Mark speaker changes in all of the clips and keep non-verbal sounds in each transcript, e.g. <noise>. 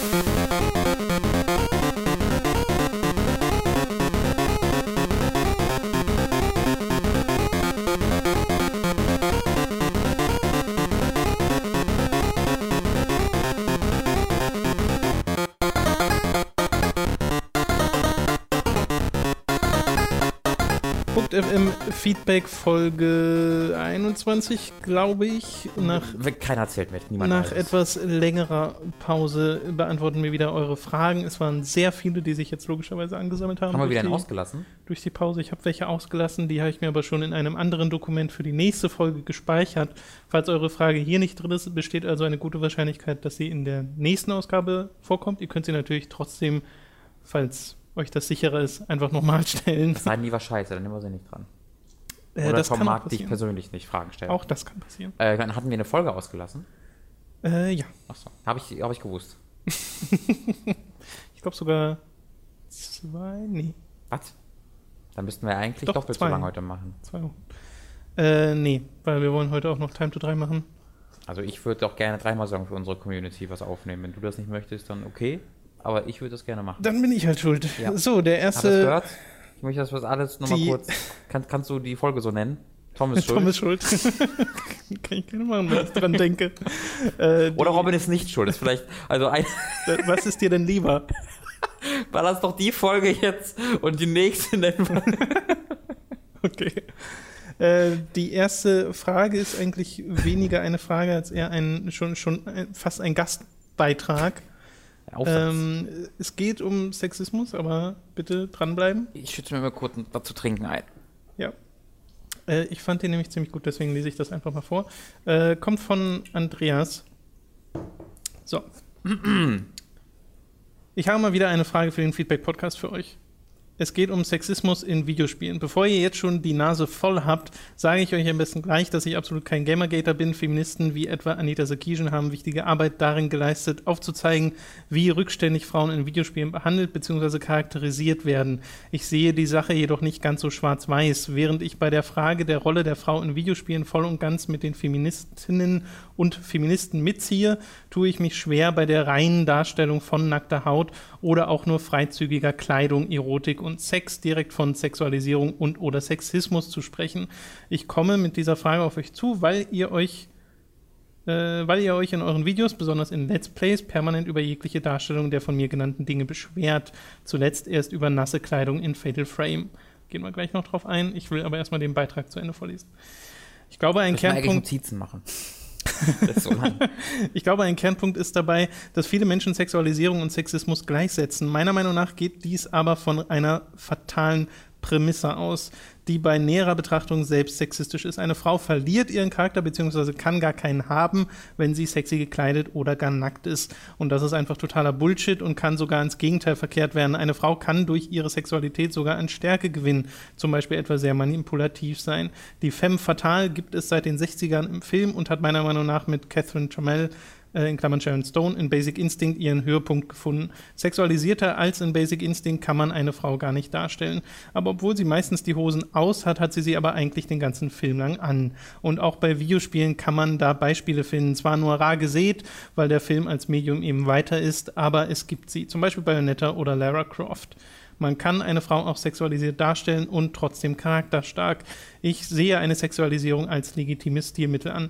Speaker 1: FM Feedback Folge 21, glaube ich. Nach,
Speaker 2: Keiner zählt mit, niemand
Speaker 1: Nach etwas längerer Pause beantworten wir wieder eure Fragen. Es waren sehr viele, die sich jetzt logischerweise angesammelt haben.
Speaker 2: Haben wir wieder
Speaker 1: die,
Speaker 2: einen ausgelassen?
Speaker 1: Durch die Pause. Ich habe welche ausgelassen, die habe ich mir aber schon in einem anderen Dokument für die nächste Folge gespeichert. Falls eure Frage hier nicht drin ist, besteht also eine gute Wahrscheinlichkeit, dass sie in der nächsten Ausgabe vorkommt. Ihr könnt sie natürlich trotzdem, falls euch das sicherer ist, einfach nochmal <laughs> stellen.
Speaker 2: Das sei lieber scheiße, dann nehmen wir sie nicht dran.
Speaker 1: Äh,
Speaker 2: Oder
Speaker 1: das
Speaker 2: Tom mag dich persönlich nicht Fragen stellen.
Speaker 1: Auch das kann passieren.
Speaker 2: Äh, dann hatten wir eine Folge ausgelassen.
Speaker 1: Äh, ja.
Speaker 2: Achso, habe ich, hab ich gewusst. <laughs>
Speaker 1: Ich glaube sogar zwei, nee,
Speaker 2: Was? Dann müssten wir eigentlich
Speaker 1: Doch,
Speaker 2: doppelt
Speaker 1: zwei.
Speaker 2: so lange heute machen.
Speaker 1: zwei Wochen. Äh, nee, weil wir wollen heute auch noch Time to 3 machen.
Speaker 2: Also ich würde auch gerne dreimal sagen für unsere Community was aufnehmen. Wenn du das nicht möchtest, dann okay. Aber ich würde das gerne machen.
Speaker 1: Dann bin ich halt schuld.
Speaker 2: Ja.
Speaker 1: So, der
Speaker 2: Hast du das
Speaker 1: erste.
Speaker 2: gehört? Ich möchte das was alles nochmal kurz. Kann, kannst du die Folge so nennen? Tom ist <laughs> schuld.
Speaker 1: Tom ist schuld. <laughs> Kann ich gerne machen, wenn ich dran denke. Äh,
Speaker 2: Oder Robin ist nicht schuld. Ist vielleicht, also ein,
Speaker 1: Was ist dir denn lieber? <laughs>
Speaker 2: war das doch die Folge jetzt und die nächste nennen wir.
Speaker 1: Okay. Äh, die erste Frage ist eigentlich weniger eine Frage als eher ein schon, schon fast ein Gastbeitrag.
Speaker 2: Aufsatz.
Speaker 1: Ähm, es geht um Sexismus, aber bitte dranbleiben.
Speaker 2: ich schütze mir mal kurz was zu trinken ein.
Speaker 1: Ja. Äh, ich fand den nämlich ziemlich gut, deswegen lese ich das einfach mal vor. Äh, kommt von Andreas. So. Ich habe mal wieder eine Frage für den Feedback-Podcast für euch. Es geht um Sexismus in Videospielen. Bevor ihr jetzt schon die Nase voll habt, sage ich euch am besten gleich, dass ich absolut kein Gamergater bin. Feministen wie etwa Anita Sarkeesian haben wichtige Arbeit darin geleistet, aufzuzeigen, wie rückständig Frauen in Videospielen behandelt bzw. charakterisiert werden. Ich sehe die Sache jedoch nicht ganz so schwarz-weiß. Während ich bei der Frage der Rolle der Frau in Videospielen voll und ganz mit den Feministinnen und Feministen mitziehe, tue ich mich schwer bei der reinen Darstellung von nackter Haut oder auch nur freizügiger Kleidung, Erotik und Sex direkt von Sexualisierung und oder Sexismus zu sprechen. Ich komme mit dieser Frage auf euch zu, weil ihr euch äh, weil ihr euch in euren Videos, besonders in Let's Plays, permanent über jegliche Darstellung der von mir genannten Dinge beschwert. Zuletzt erst über nasse Kleidung in Fatal Frame. Gehen wir gleich noch drauf ein. Ich will aber erstmal den Beitrag zu Ende vorlesen. Ich glaube, ein Kernpunkt.
Speaker 2: Notizen machen. <laughs> so. <laughs>
Speaker 1: Ich glaube, ein Kernpunkt ist dabei, dass viele Menschen Sexualisierung und Sexismus gleichsetzen. Meiner Meinung nach geht dies aber von einer fatalen Prämisse aus, die bei näherer Betrachtung selbst sexistisch ist. Eine Frau verliert ihren Charakter bzw. kann gar keinen haben, wenn sie sexy gekleidet oder gar nackt ist. Und das ist einfach totaler Bullshit und kann sogar ins Gegenteil verkehrt werden. Eine Frau kann durch ihre Sexualität sogar an Stärke gewinnen, zum Beispiel etwa sehr manipulativ sein. Die Femme Fatale gibt es seit den 60ern im Film und hat meiner Meinung nach mit Catherine Chamel äh, in Klammern Sharon Stone in Basic Instinct ihren Höhepunkt gefunden. Sexualisierter als in Basic Instinct kann man eine Frau gar nicht darstellen. Aber obwohl sie meistens die Hosen aus hat, hat sie sie aber eigentlich den ganzen Film lang an. Und auch bei Videospielen kann man da Beispiele finden. Zwar nur rar gesät, weil der Film als Medium eben weiter ist, aber es gibt sie. Zum Beispiel Bayonetta oder Lara Croft. Man kann eine Frau auch sexualisiert darstellen und trotzdem charakterstark. Ich sehe eine Sexualisierung als legitimes Stilmittel an.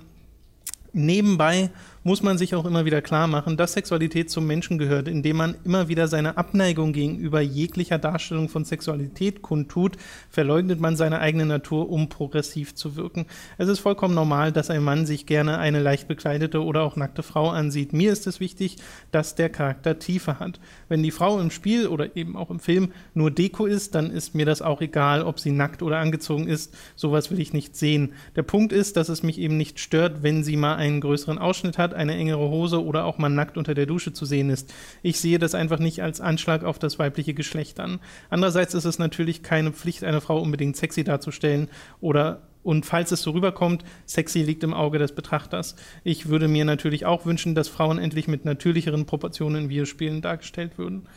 Speaker 1: Nebenbei muss man sich auch immer wieder klar machen, dass Sexualität zum Menschen gehört, indem man immer wieder seine Abneigung gegenüber jeglicher Darstellung von Sexualität kundtut, verleugnet man seine eigene Natur, um progressiv zu wirken. Es ist vollkommen normal, dass ein Mann sich gerne eine leicht bekleidete oder auch nackte Frau ansieht. Mir ist es wichtig, dass der Charakter Tiefe hat. Wenn die Frau im Spiel oder eben auch im Film nur Deko ist, dann ist mir das auch egal, ob sie nackt oder angezogen ist. Sowas will ich nicht sehen. Der Punkt ist, dass es mich eben nicht stört, wenn sie mal einen größeren Ausschnitt hat, eine engere Hose oder auch mal nackt unter der Dusche zu sehen ist. Ich sehe das einfach nicht als Anschlag auf das weibliche Geschlecht an. Andererseits ist es natürlich keine Pflicht, eine Frau unbedingt sexy darzustellen oder und falls es so rüberkommt, sexy liegt im Auge des Betrachters. Ich würde mir natürlich auch wünschen, dass Frauen endlich mit natürlicheren Proportionen in Videospielen dargestellt würden.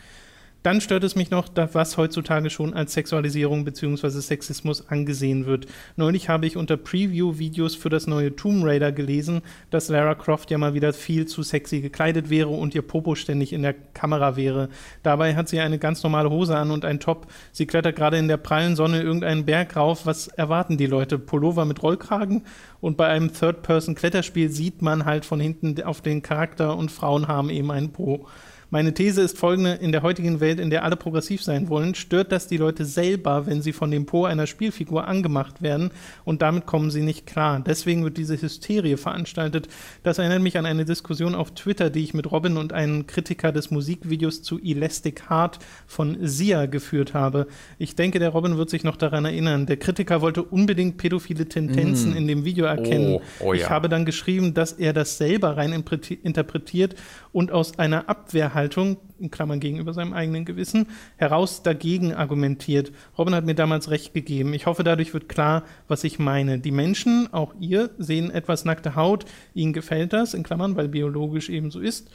Speaker 1: Dann stört es mich noch, was heutzutage schon als Sexualisierung bzw. Sexismus angesehen wird. Neulich habe ich unter Preview-Videos für das neue Tomb Raider gelesen, dass Lara Croft ja mal wieder viel zu sexy gekleidet wäre und ihr Popo ständig in der Kamera wäre. Dabei hat sie eine ganz normale Hose an und einen Top. Sie klettert gerade in der prallen Sonne irgendeinen Berg rauf. Was erwarten die Leute? Pullover mit Rollkragen? Und bei einem Third-Person-Kletterspiel sieht man halt von hinten auf den Charakter und Frauen haben eben einen Po. Meine These ist folgende: In der heutigen Welt, in der alle progressiv sein wollen, stört das die Leute selber, wenn sie von dem Po einer Spielfigur angemacht werden und damit kommen sie nicht klar. Deswegen wird diese Hysterie veranstaltet. Das erinnert mich an eine Diskussion auf Twitter, die ich mit Robin und einem Kritiker des Musikvideos zu Elastic Heart von Sia geführt habe. Ich denke, der Robin wird sich noch daran erinnern. Der Kritiker wollte unbedingt pädophile Tendenzen mm. in dem Video erkennen. Oh, oh ja. Ich habe dann geschrieben, dass er das selber rein interpretiert und aus einer Abwehrhaltung, in Klammern gegenüber seinem eigenen Gewissen, heraus dagegen argumentiert. Robin hat mir damals recht gegeben. Ich hoffe, dadurch wird klar, was ich meine. Die Menschen, auch ihr, sehen etwas nackte Haut, ihnen gefällt das, in Klammern, weil biologisch eben so ist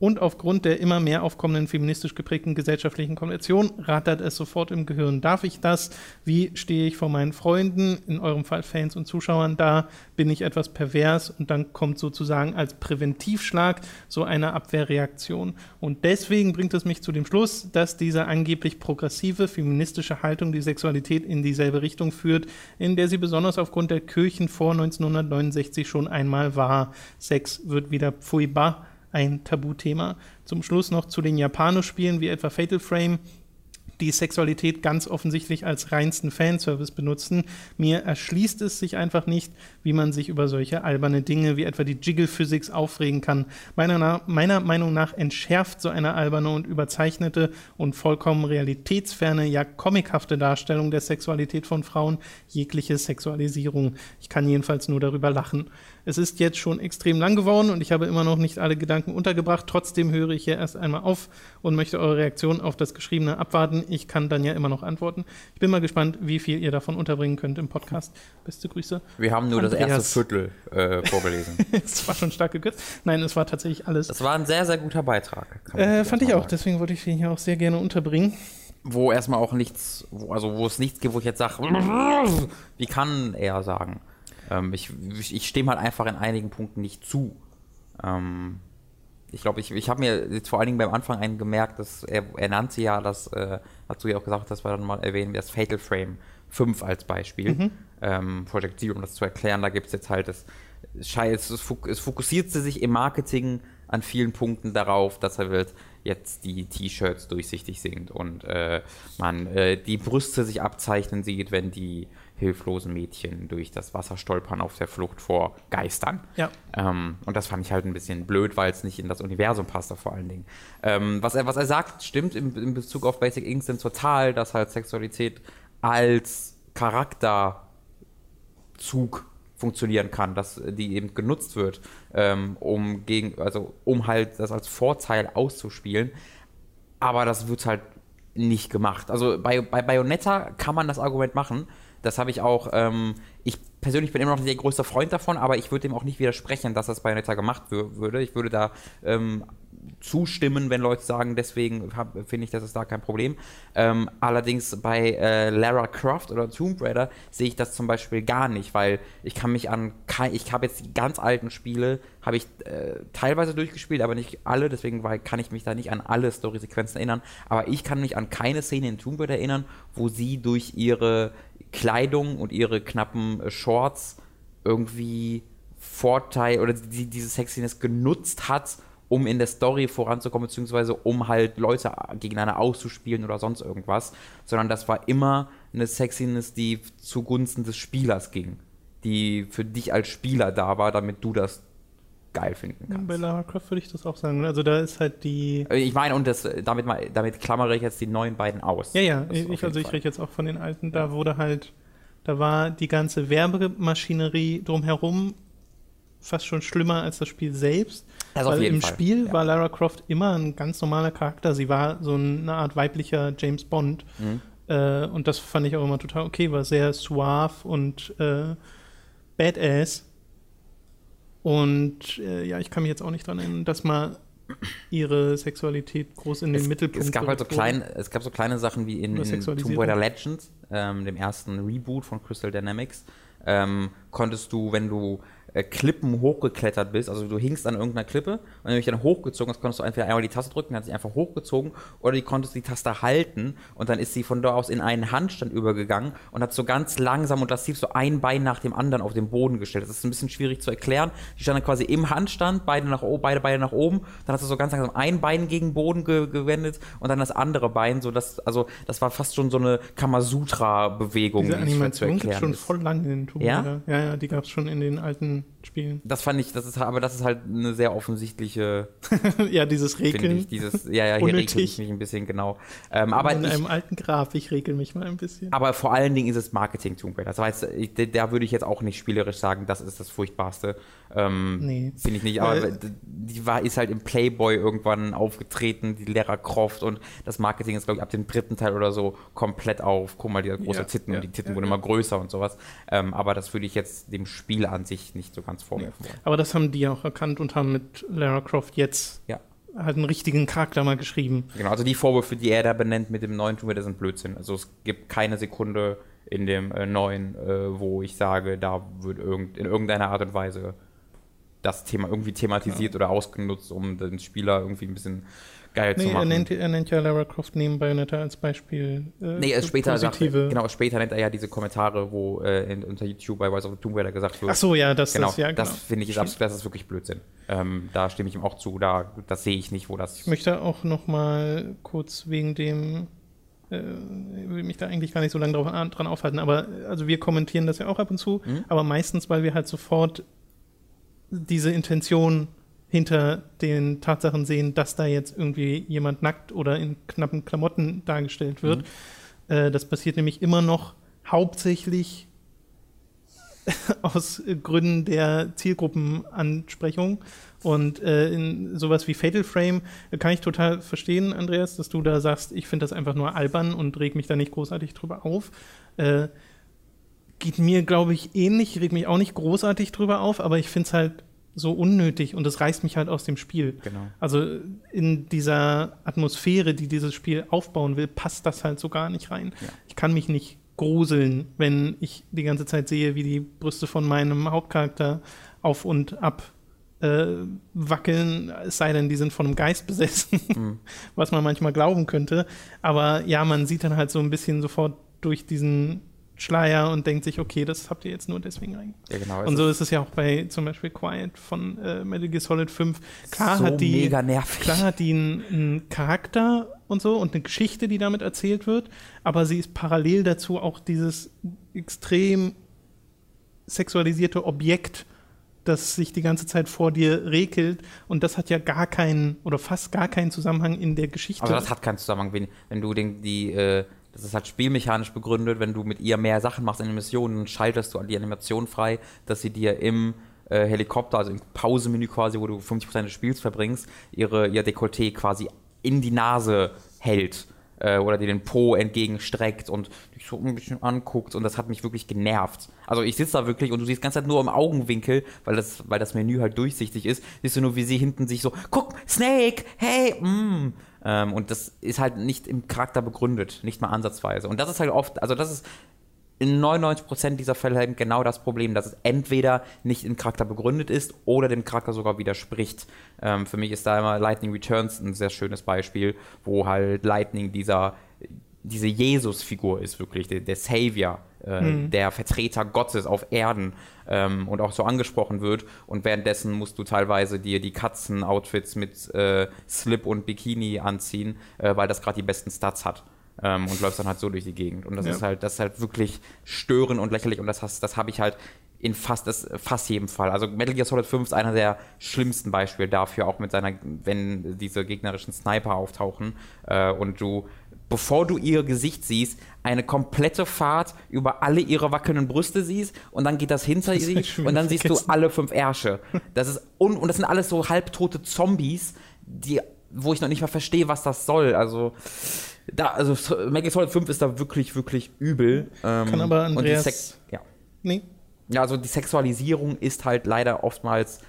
Speaker 1: und aufgrund der immer mehr aufkommenden feministisch geprägten gesellschaftlichen Konvention rattert es sofort im Gehirn. Darf ich das? Wie stehe ich vor meinen Freunden, in eurem Fall Fans und Zuschauern da? Bin ich etwas pervers? Und dann kommt sozusagen als Präventivschlag so eine Abwehrreaktion. Und deswegen bringt es mich zu dem Schluss, dass diese angeblich progressive feministische Haltung die Sexualität in dieselbe Richtung führt, in der sie besonders aufgrund der Kirchen vor 1969 schon einmal war. Sex wird wieder pfui bah ein Tabuthema. Zum Schluss noch zu den Japanospielen wie etwa Fatal Frame die Sexualität ganz offensichtlich als reinsten Fanservice benutzen. Mir erschließt es sich einfach nicht, wie man sich über solche alberne Dinge wie etwa die Jiggle Physics aufregen kann. Meiner, meiner Meinung nach entschärft so eine alberne und überzeichnete und vollkommen realitätsferne, ja comichafte Darstellung der Sexualität von Frauen jegliche Sexualisierung. Ich kann jedenfalls nur darüber lachen. Es ist jetzt schon extrem lang geworden und ich habe immer noch nicht alle Gedanken untergebracht. Trotzdem höre ich hier erst einmal auf und möchte eure Reaktion auf das Geschriebene abwarten. Ich kann dann ja immer noch antworten. Ich bin mal gespannt, wie viel ihr davon unterbringen könnt im Podcast. Beste Grüße.
Speaker 2: Wir haben nur Andreas. das erste Viertel äh, vorgelesen. <laughs>
Speaker 1: es war schon stark gekürzt. Nein, es war tatsächlich alles.
Speaker 2: Das war ein sehr, sehr guter Beitrag.
Speaker 1: Äh, fand ich auch. Deswegen wollte ich den hier auch sehr gerne unterbringen
Speaker 2: wo erstmal auch nichts, wo, also wo es nichts gibt, wo ich jetzt sage, <laughs> wie kann er sagen? Ähm, ich ich stehe mal einfach in einigen Punkten nicht zu. Ähm, ich glaube, ich, ich habe mir jetzt vor allen Dingen beim Anfang einen gemerkt, dass er, er nannte ja das, äh, hast du ja auch gesagt, dass wir dann mal erwähnen, das Fatal Frame 5 als Beispiel. Mhm. Ähm, Project Zero, um das zu erklären, da gibt es jetzt halt das Scheiß, es, es fokussiert sich im Marketing an vielen Punkten darauf, dass er wird jetzt die T-Shirts durchsichtig sind und äh, man äh, die Brüste sich abzeichnen sieht, wenn die hilflosen Mädchen durch das Wasser stolpern auf der Flucht vor Geistern.
Speaker 1: Ja.
Speaker 2: Ähm, und das fand ich halt ein bisschen blöd, weil es nicht in das Universum passt, vor allen Dingen. Ähm, was, er, was er sagt, stimmt in, in Bezug auf Basic Instinct total, dass halt Sexualität als Charakterzug funktionieren kann, dass die eben genutzt wird, ähm, um gegen, also um halt das als Vorteil auszuspielen. Aber das wird halt nicht gemacht. Also bei, bei Bayonetta kann man das Argument machen, das habe ich auch, ähm, ich persönlich bin immer noch ein sehr größter Freund davon, aber ich würde dem auch nicht widersprechen, dass das bei Netta gemacht würde. Ich würde da ähm, zustimmen, wenn Leute sagen, deswegen finde ich, das ist da kein Problem. Ähm, allerdings bei äh, Lara Croft oder Tomb Raider sehe ich das zum Beispiel gar nicht, weil ich kann mich an, ich habe jetzt die ganz alten Spiele, habe ich äh, teilweise durchgespielt, aber nicht alle, deswegen war, kann ich mich da nicht an alle Story-Sequenzen erinnern, aber ich kann mich an keine Szene in Tomb Raider erinnern, wo sie durch ihre Kleidung und ihre knappen äh, Shorts irgendwie Vorteil oder die, diese Sexiness genutzt hat, um in der Story voranzukommen, beziehungsweise um halt Leute gegeneinander auszuspielen oder sonst irgendwas, sondern das war immer eine Sexiness, die zugunsten des Spielers ging, die für dich als Spieler da war, damit du das geil finden kannst.
Speaker 1: Bei Lara Croft würde ich das auch sagen. Also da ist halt die.
Speaker 2: Äh, ich meine, und das, damit, damit klammere ich jetzt die neuen beiden aus.
Speaker 1: Ja, ja, ich, also ich rede jetzt auch von den alten. Da wurde halt, da war die ganze Werbemaschinerie drumherum fast schon schlimmer als das Spiel selbst. Also weil im Fall. Spiel ja. war Lara Croft immer ein ganz normaler Charakter. Sie war so eine Art weiblicher James Bond. Mhm. Äh, und das fand ich auch immer total okay, war sehr suave und äh, badass. Und äh, ja, ich kann mich jetzt auch nicht dran erinnern, dass mal ihre Sexualität groß in den
Speaker 2: es,
Speaker 1: Mittelpunkt
Speaker 2: es gab halt so klein, es gab so kleine Sachen wie in, in Tomb. Raider Legends, ähm, dem ersten Reboot von Crystal Dynamics, ähm, konntest du, wenn du äh, Klippen hochgeklettert bist, also du hingst an irgendeiner Klippe und wenn du dich dann hochgezogen hast, konntest du entweder einmal die Taste drücken, dann hat sich einfach hochgezogen oder die konntest die Taste halten und dann ist sie von da aus in einen Handstand übergegangen und hat so ganz langsam und lassiv so ein Bein nach dem anderen auf den Boden gestellt. Das ist ein bisschen schwierig zu erklären. Die stand dann quasi im Handstand, beide nach oben, beide Beine nach oben, dann hast du so ganz langsam ein Bein gegen den Boden ge gewendet und dann das andere Bein, so dass, also das war fast schon so eine Kamasutra-Bewegung,
Speaker 1: Diese
Speaker 2: die schwer zu
Speaker 1: Animation schon
Speaker 2: ist.
Speaker 1: voll lange in Tomb
Speaker 2: Ja?
Speaker 1: Raider. Ja, ja, die gab es schon in den alten Spielen.
Speaker 2: Das fand ich, das ist aber das ist halt eine sehr offensichtliche, <laughs>
Speaker 1: ja, dieses Regeln.
Speaker 2: ich, dieses, ja, ja, hier regel ich mich ein bisschen genau. Ähm, aber
Speaker 1: in
Speaker 2: ich,
Speaker 1: einem alten Graf, ich regel mich mal ein bisschen.
Speaker 2: aber vor allen Dingen ist es Marketing Tomb Raider. Das heißt, ich, da- würde ich jetzt auch nicht spielerisch sagen, das ist das Furchtbarste. Ähm,
Speaker 1: Nee.
Speaker 2: Finde ich nicht, aber
Speaker 1: Weil-
Speaker 2: die war, ist halt im Playboy irgendwann aufgetreten, die Lara Croft und das Marketing ist, glaube ich, ab dem dritten Teil oder so komplett auf. Guck mal, die große
Speaker 1: Ja,
Speaker 2: Titten
Speaker 1: ja,
Speaker 2: und die Titten
Speaker 1: ja,
Speaker 2: wurden immer größer und sowas. Ähm, aber das würde ich jetzt dem Spiel an sich nicht so ganz vorwerfen wollen.
Speaker 1: Aber das haben die auch erkannt und haben mit Lara Croft jetzt
Speaker 2: Ja.
Speaker 1: halt einen richtigen Charakter mal geschrieben.
Speaker 2: Genau, also die Vorwürfe, die er da benennt mit dem neuen Tomb Raider, sind Blödsinn. Also es gibt keine Sekunde in dem äh, neuen, äh, wo ich sage, da wird irgend, in irgendeiner Art und Weise das Thema irgendwie thematisiert oder ausgenutzt, um den Spieler irgendwie ein bisschen geil zu
Speaker 1: Nee, er
Speaker 2: machen.
Speaker 1: nennt, er nennt ja Lara Croft neben Bayonetta als Beispiel. Äh,
Speaker 2: Nee, erst später sagt,
Speaker 1: positive.
Speaker 2: genau, später nennt er ja diese Kommentare, wo äh, in, unter YouTube bei Rise of the Tomb Raider gesagt wird.
Speaker 1: Ach so, ja, das
Speaker 2: genau,
Speaker 1: ist ja
Speaker 2: das
Speaker 1: genau.
Speaker 2: finde ich ist absolut, das ist wirklich Blödsinn. Ähm, da stimme ich ihm auch zu, da, das sehe ich nicht, wo das.
Speaker 1: Ich möchte auch noch mal kurz wegen dem, äh, ich will mich da eigentlich gar nicht so lange drauf, an- dran aufhalten, aber äh, also wir kommentieren das ja auch ab und zu,
Speaker 2: Mhm.
Speaker 1: aber meistens, weil wir halt sofort diese Intention hinter den Tatsachen sehen, dass da jetzt irgendwie jemand nackt oder in knappen Klamotten dargestellt wird. Äh, das passiert nämlich immer noch hauptsächlich <laughs> aus Gründen der Zielgruppenansprechung. Und äh, in sowas wie Fatal Frame äh, kann ich total verstehen, Andreas, dass du da sagst, ich finde das einfach nur albern und reg mich da nicht großartig drüber auf. Äh, geht mir, glaube ich, ähnlich, ich reg mich auch nicht großartig drüber auf, aber ich finde es halt so unnötig und es reißt mich halt aus dem Spiel.
Speaker 2: Genau.
Speaker 1: Also in dieser Atmosphäre, die dieses Spiel aufbauen will, passt das halt so gar nicht rein.
Speaker 2: Ja.
Speaker 1: Ich kann mich nicht gruseln, wenn ich die ganze Zeit sehe, wie die Brüste von meinem Hauptcharakter auf und ab äh, wackeln, es sei denn, die sind von einem Geist besessen, <laughs>
Speaker 2: Mhm.
Speaker 1: was man manchmal glauben könnte. Aber ja, man sieht dann halt so ein bisschen sofort durch diesen Schleier und denkt sich, okay, das habt ihr jetzt nur deswegen rein.
Speaker 2: Ja, genau.
Speaker 1: Und so ist es ja auch bei zum Beispiel Quiet von äh, Metal Gear Solid 5. Klar
Speaker 2: so
Speaker 1: hat die,
Speaker 2: mega nervig.
Speaker 1: klar hat die einen, einen Charakter und so und eine Geschichte, die damit erzählt wird, aber sie ist parallel dazu auch dieses extrem sexualisierte Objekt, das sich die ganze Zeit vor dir regelt und das hat ja gar keinen oder fast gar keinen Zusammenhang in der Geschichte.
Speaker 2: Aber das hat keinen Zusammenhang, wenn, wenn du den, die, äh, das ist halt spielmechanisch begründet, wenn du mit ihr mehr Sachen machst in den Missionen, schaltest du die Animation frei, dass sie dir im äh, Helikopter, also im Pausemenü quasi, wo du 50% des Spiels verbringst, ihre, ihr Dekolleté quasi in die Nase hält äh, oder dir den Po entgegenstreckt und dich so ein bisschen anguckt und das hat mich wirklich genervt. Also ich sitze da wirklich und du siehst ganze Zeit nur im Augenwinkel, weil das, weil das Menü halt durchsichtig ist, siehst du nur, wie sie hinten sich so, guck, Snake, hey, mm. Ähm, und das ist halt nicht im Charakter begründet, nicht mal ansatzweise. Und das ist halt oft, also das ist in 99% dieser Fälle eben genau das Problem, dass es entweder nicht im Charakter begründet ist oder dem Charakter sogar widerspricht. Ähm, für mich ist da immer Lightning Returns ein sehr schönes Beispiel, wo halt Lightning dieser diese Jesus-Figur ist wirklich, der, der Savior, äh, der Vertreter Gottes auf Erden ähm, und auch so angesprochen wird. Und währenddessen musst du teilweise dir die Katzen-Outfits mit äh, Slip und Bikini anziehen, äh, weil das gerade die besten Stats hat. Ähm, und läufst dann halt so durch die Gegend. Und das
Speaker 1: Ja.
Speaker 2: ist halt, das ist halt wirklich störend und lächerlich. Und das, hast- das habe ich halt in fast, das, fast jedem Fall. Also Metal Gear Solid 5 ist einer der schlimmsten Beispiele dafür, auch mit seiner, wenn diese gegnerischen Sniper auftauchen äh, und du, bevor du ihr Gesicht siehst, eine komplette Fahrt über alle ihre wackelnden Brüste siehst und dann geht das hinter
Speaker 1: Das
Speaker 2: sie und dann
Speaker 1: wieder
Speaker 2: siehst du
Speaker 1: vergessen.
Speaker 2: alle fünf Ärsche. Das ist un und das sind alles so halbtote Zombies, die, wo ich noch nicht mal verstehe, was das soll. Also da, also Metal Gear Solid 5 ist da wirklich, wirklich übel. Ähm,
Speaker 1: Kann aber
Speaker 2: und die
Speaker 1: Andreas-
Speaker 2: Sex ja.
Speaker 1: Nee,
Speaker 2: Ja, also die Sexualisierung ist halt leider oftmals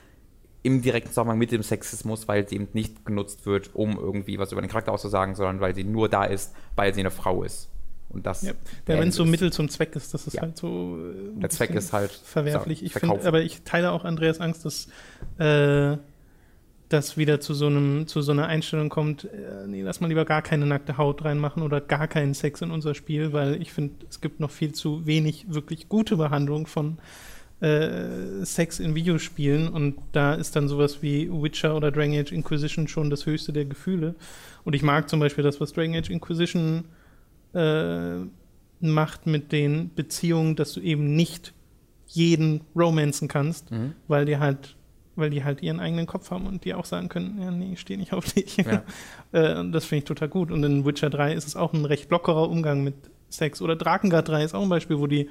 Speaker 2: im direkten Zusammenhang mit dem Sexismus, weil sie eben nicht genutzt wird, um irgendwie was über den Charakter auszusagen, sondern weil sie nur da ist, weil sie eine Frau ist. Und das.
Speaker 1: Ja, ja wenn es so Mittel zum Zweck ist, das ist ja. halt so.
Speaker 2: Äh, Der Zweck ist halt
Speaker 1: verwerflich. Ich finde, aber ich teile auch Andreas Angst, dass äh, das wieder zu so einem, zu so einer Einstellung kommt, äh, nee, lass mal lieber gar keine nackte Haut reinmachen oder gar keinen Sex in unser Spiel, weil ich finde, es gibt noch viel zu wenig wirklich gute Behandlung von äh, Sex in Videospielen und da ist dann sowas wie Witcher oder Dragon Age Inquisition schon das höchste der Gefühle. Und ich mag zum Beispiel das, was Dragon Age Inquisition äh, macht mit den Beziehungen, dass du eben nicht jeden romanzen kannst, mhm. weil die halt weil die halt ihren eigenen Kopf haben und die auch sagen können, ja, nee, ich stehe nicht auf dich. Ja. <laughs> äh, das finde ich total gut. Und in Witcher 3 ist es auch ein recht lockerer Umgang mit Sex. Oder Drakengard 3 ist auch ein Beispiel, wo die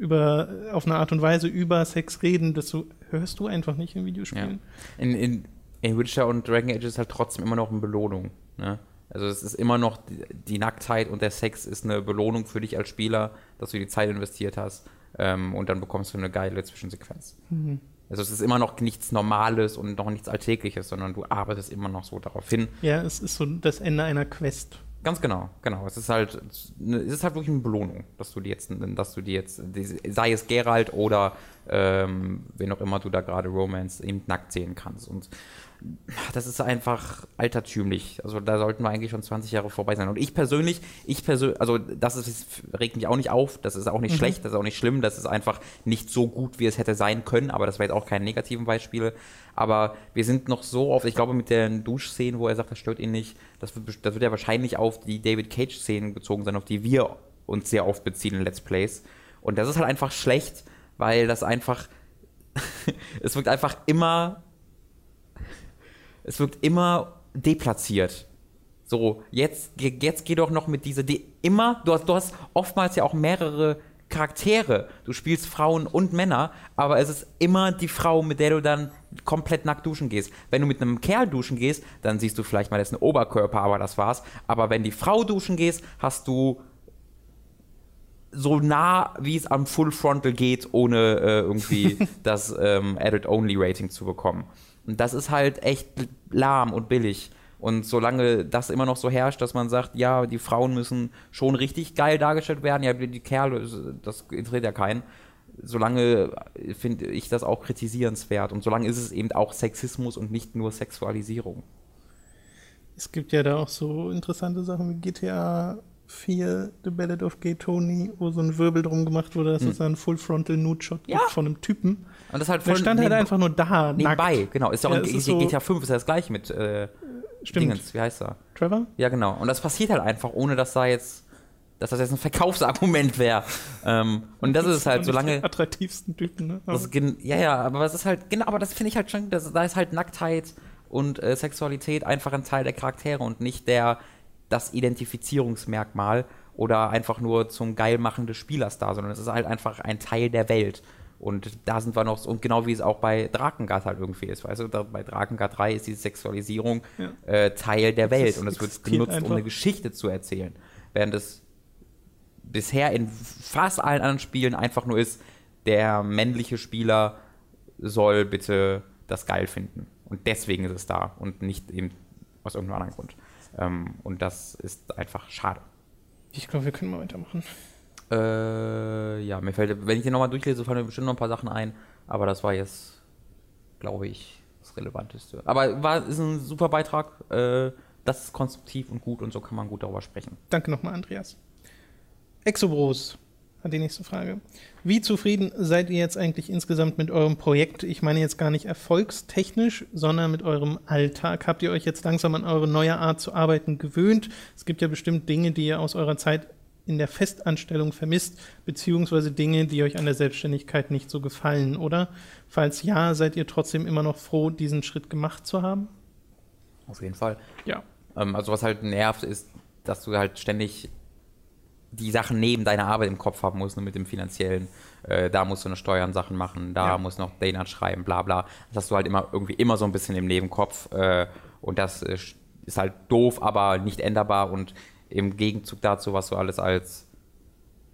Speaker 1: über, auf eine Art und Weise über Sex reden, das du, hörst du einfach nicht in Videospielen.
Speaker 2: Ja. In, in, in Witcher und Dragon Age ist halt trotzdem immer noch eine Belohnung. Ne? Also es ist immer noch, die, die, Nacktheit und der Sex ist eine Belohnung für dich als Spieler, dass du die Zeit investiert hast ähm, und dann bekommst du eine geile Zwischensequenz. Mhm. Also es ist immer noch nichts Normales und noch nichts Alltägliches, sondern du arbeitest immer noch so darauf hin.
Speaker 1: Ja, es ist so das Ende einer Quest.
Speaker 2: Ganz genau, genau. Es ist halt, es ist halt wirklich eine Belohnung, dass du die jetzt, dass du die jetzt, sei es Geralt oder ähm, wen auch immer du da gerade Romance eben nackt sehen kannst. Und das ist einfach altertümlich. Also da sollten wir eigentlich schon 20 Jahre vorbei sein. Und ich persönlich, ich persönlich, also das ist, regt mich auch nicht auf, das ist auch nicht mhm. schlecht, das ist auch nicht schlimm, das ist einfach nicht so gut, wie es hätte sein können, aber das war jetzt auch keine negativen Beispiele. Aber wir sind noch so oft, ich glaube mit den Duschszenen, wo er sagt, das stört ihn nicht, das wird, das wird ja wahrscheinlich auf die David Cage-Szenen bezogen sein, auf die wir uns sehr oft beziehen in Let's Plays. Und das ist halt einfach schlecht, weil das einfach, <laughs> es wirkt einfach immer es wirkt immer deplatziert. So, jetzt, jetzt geh doch noch mit dieser, die immer, du hast, du hast oftmals ja auch mehrere Charaktere. Du spielst Frauen und Männer, aber es ist immer die Frau, mit der du dann komplett nackt duschen gehst. Wenn du mit einem Kerl duschen gehst, dann siehst du vielleicht mal dessen Oberkörper, aber das war's. Aber wenn die Frau duschen gehst, hast du so nah, wie es am Full Frontal geht, ohne äh, irgendwie <laughs> das ähm, Adult-Only-Rating zu bekommen. Und das ist halt echt lahm und billig. Und solange das immer noch so herrscht, dass man sagt, ja, die Frauen müssen schon richtig geil dargestellt werden, ja, die Kerle, das interessiert ja keinen, solange finde ich das auch kritisierenswert. Und solange ist es eben auch Sexismus und nicht nur Sexualisierung.
Speaker 1: Es gibt ja da auch so interessante Sachen wie GTA 4, The Ballad of Gay Tony, wo so ein Wirbel drum gemacht wurde, dass hm. es einen Full Frontal Nude Shot
Speaker 2: ja.
Speaker 1: von einem Typen.
Speaker 2: Und das halt voll
Speaker 1: Der stand halt einfach nur da.
Speaker 2: Nebenbei, nackt. genau. Ist ja auch ja, in GTA 5 ist ja das gleiche mit äh,
Speaker 1: Stimmt. Dingens,
Speaker 2: wie heißt er?
Speaker 1: Trevor?
Speaker 2: Ja, genau. Und das passiert halt einfach, ohne dass da jetzt dass das jetzt ein Verkaufsargument wäre. ähm, und das, das ist halt, solange. Die
Speaker 1: attraktivsten Typen, ne?
Speaker 2: Das, ja, ja, aber es ist halt, genau, aber das finde ich halt schon, das, da ist halt Nacktheit und äh, Sexualität einfach ein Teil der Charaktere und nicht der, das Identifizierungsmerkmal oder einfach nur zum Geilmachen des Spielers da, sondern es ist halt einfach ein Teil der Welt. Und da sind wir noch, und genau wie es auch bei Drakengard halt irgendwie ist. Weißt du, bei Drakengard 3 ist die Sexualisierung ja. äh, Teil der Welt und es wird genutzt, einfach. um eine Geschichte zu erzählen. Während es bisher in fast allen anderen Spielen einfach nur ist, der männliche Spieler soll bitte das geil finden. Und deswegen ist es da und nicht eben aus irgendeinem anderen Grund. Ähm, und das ist einfach schade.
Speaker 1: Ich glaube, wir können mal weitermachen.
Speaker 2: Äh, ja, mir fällt, wenn ich den nochmal durchlese, fallen mir bestimmt noch ein paar Sachen ein. Aber das war jetzt, glaube ich, das Relevanteste. Aber war, ist ein super Beitrag. Äh, das ist konstruktiv und gut und so kann man gut darüber sprechen.
Speaker 1: Danke nochmal, Andreas. Exobros hat die nächste Frage. Wie zufrieden seid ihr jetzt eigentlich insgesamt mit eurem Projekt? Ich meine jetzt gar nicht erfolgstechnisch, sondern mit eurem Alltag. Habt ihr euch jetzt langsam an eure neue Art zu arbeiten gewöhnt? Es gibt ja bestimmt Dinge, die ihr aus eurer Zeit in der Festanstellung vermisst, beziehungsweise Dinge, die euch an der Selbstständigkeit nicht so gefallen, oder? Falls ja, seid ihr trotzdem immer noch froh, diesen Schritt gemacht zu haben?
Speaker 2: Auf jeden Fall.
Speaker 1: Ja.
Speaker 2: Ähm, also was halt nervt, ist, dass du halt ständig die Sachen neben deiner Arbeit im Kopf haben musst, nur mit dem finanziellen. Äh, da musst du eine Steuern Sachen machen, da ja. musst du noch Dana schreiben, bla bla. Das hast du halt immer irgendwie immer so ein bisschen im Nebenkopf. Äh, und das äh, ist halt doof, aber nicht änderbar. Und im Gegenzug dazu, was du alles als,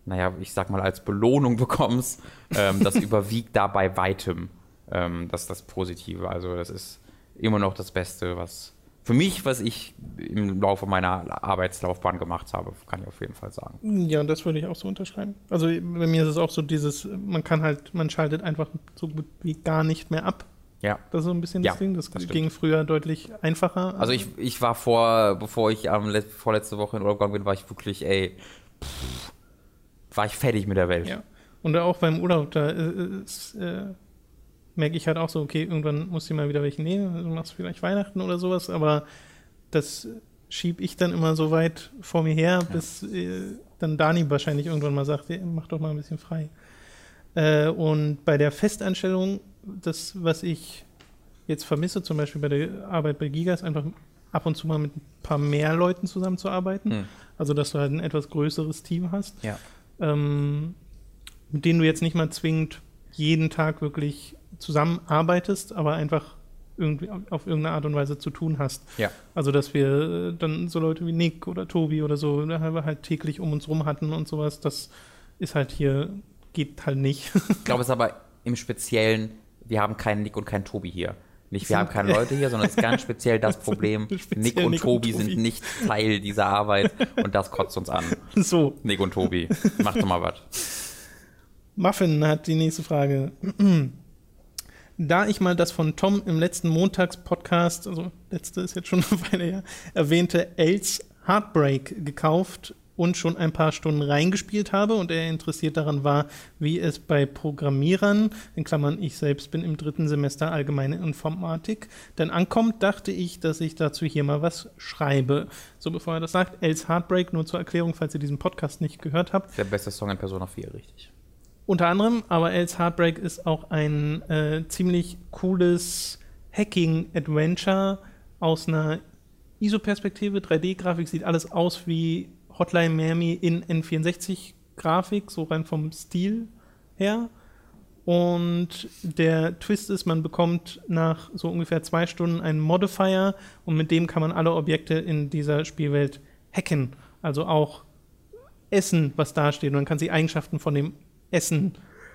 Speaker 2: naja, ich sag mal, als Belohnung <laughs> bekommst, ähm, das <laughs> überwiegt da bei weitem. Ähm, das das Positive. Also das ist immer noch das Beste, was für mich, was ich im Laufe meiner Arbeitslaufbahn gemacht habe, kann ich auf jeden Fall sagen.
Speaker 1: Ja, das würde ich auch so unterschreiben. Also bei mir ist es auch so dieses, man kann halt, man schaltet einfach so gut wie gar nicht mehr ab.
Speaker 2: Ja.
Speaker 1: Das ist so ein bisschen
Speaker 2: Ja,
Speaker 1: das Ding. Das,
Speaker 2: das
Speaker 1: ging früher deutlich einfacher.
Speaker 2: Also ich, ich war vor, bevor ich am let- vorletzte Woche in Urlaub gegangen bin, war ich wirklich, ey, pff, war ich fertig mit der Welt.
Speaker 1: Ja. Und auch beim Urlaub, da äh, ist, äh, merke ich halt auch so, okay, irgendwann muss ich mal wieder welche nehmen. Du machst vielleicht Weihnachten oder sowas, aber das schieb ich dann immer so weit vor mir her, bis äh, dann Dani wahrscheinlich irgendwann mal sagt, "Ey, mach doch mal ein bisschen frei. Äh, und bei der Festanstellung, das, was ich jetzt vermisse, zum Beispiel bei der Arbeit bei Giga, ist einfach ab und zu mal mit ein paar mehr Leuten zusammenzuarbeiten.
Speaker 2: Hm.
Speaker 1: Also, dass du halt ein etwas größeres Team hast
Speaker 2: Ja.
Speaker 1: ähm, mit denen du jetzt nicht mal zwingend jeden Tag wirklich zusammenarbeitest, aber einfach irgendwie auf irgendeine Art und Weise zu tun hast.
Speaker 2: Ja.
Speaker 1: Also, dass wir äh, dann so Leute wie Nick oder Tobi oder so halt täglich um uns rum hatten und sowas, das ist halt hier, geht halt nicht.
Speaker 2: Ich glaube, es ist <laughs> aber im Speziellen, wir haben keinen Nick und keinen Tobi hier. Nicht, wir haben keine Leute hier, sondern es ist ganz speziell das <laughs> Problem,
Speaker 1: Speziell
Speaker 2: Nick und
Speaker 1: Nick und
Speaker 2: Tobi
Speaker 1: Tobi.
Speaker 2: sind nicht Teil dieser Arbeit und das kotzt uns an. <laughs>
Speaker 1: so,
Speaker 2: Nick und Tobi, macht doch mal was.
Speaker 1: Muffin hat die nächste Frage. <clears throat> Da ich mal das von Tom im letzten Montagspodcast, also letzte ist jetzt schon <laughs> eine Weile her, erwähnte Els Heartbreak gekauft und schon ein paar Stunden reingespielt habe und er interessiert daran war, wie es bei Programmierern, in Klammern ich selbst bin im dritten Semester allgemeine Informatik, denn ankommt, dachte ich, dass ich dazu hier mal was schreibe. So bevor er das sagt, Els Heartbreak, nur zur Erklärung, falls ihr diesen Podcast nicht gehört habt,
Speaker 2: Der beste Song in Persona 4, richtig.
Speaker 1: Unter anderem, aber Els Heartbreak ist auch ein äh, ziemlich cooles Hacking-Adventure aus einer ISO-Perspektive. 3D-Grafik sieht alles aus wie Hotline Miami in N64-Grafik, so rein vom Stil her. Und der Twist ist, man bekommt nach so ungefähr zwei Stunden einen Modifier und mit dem kann man alle Objekte in dieser Spielwelt hacken. Also auch Essen, was da steht. Und man kann sie Eigenschaften von dem Essen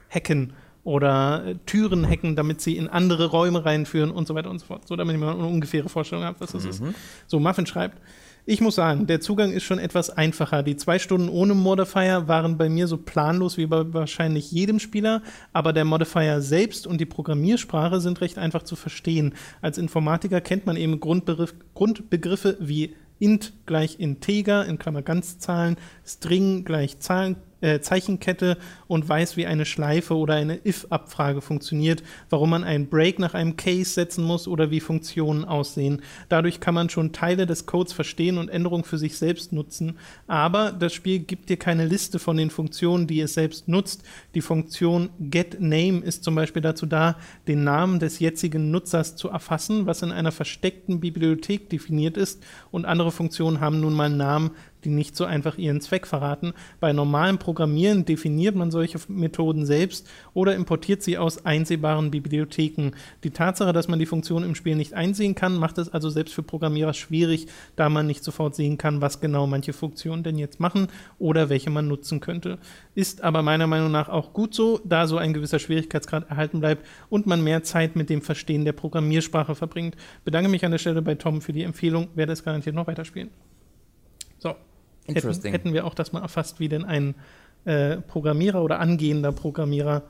Speaker 1: hacken oder äh, Türen hacken, damit sie in andere Räume reinführen und so weiter und so fort. So, damit ich mal eine ungefähre Vorstellung habe, was das ist. So, Muffin schreibt, ich muss sagen, der Zugang ist schon etwas einfacher. Die zwei Stunden ohne Modifier waren bei mir so planlos wie bei wahrscheinlich jedem Spieler, aber der Modifier selbst und die Programmiersprache sind recht einfach zu verstehen. Als Informatiker kennt man eben Grundbegriff, Grundbegriffe wie int gleich integer, in Klammer Ganzzahlen, string gleich Zahlen, äh, Zeichenkette und weiß, wie eine Schleife oder eine if-Abfrage funktioniert, warum man einen Break nach einem Case setzen muss oder wie Funktionen aussehen. Dadurch kann man schon Teile des Codes verstehen und Änderungen für sich selbst nutzen, aber das Spiel gibt dir keine Liste von den Funktionen, die es selbst nutzt. Die Funktion getName ist zum Beispiel dazu da, den Namen des jetzigen Nutzers zu erfassen, was in einer versteckten Bibliothek definiert ist und andere Funktionen haben nun mal Namen, die nicht so einfach ihren Zweck verraten. Bei normalem Programmieren definiert man solche Methoden selbst oder importiert sie aus einsehbaren Bibliotheken. Die Tatsache, dass man die Funktion im Spiel nicht einsehen kann, macht es also selbst für Programmierer schwierig, da man nicht sofort sehen kann, was genau manche Funktionen denn jetzt machen oder welche man nutzen könnte. Ist aber meiner Meinung nach auch gut so, da so ein gewisser Schwierigkeitsgrad erhalten bleibt und man mehr Zeit mit dem Verstehen der Programmiersprache verbringt. Bedanke mich an der Stelle bei Tom für die Empfehlung, werde es garantiert noch weiterspielen. Hätten, hätten wir auch das mal erfasst, wie denn ein äh, Programmierer oder angehender Programmierer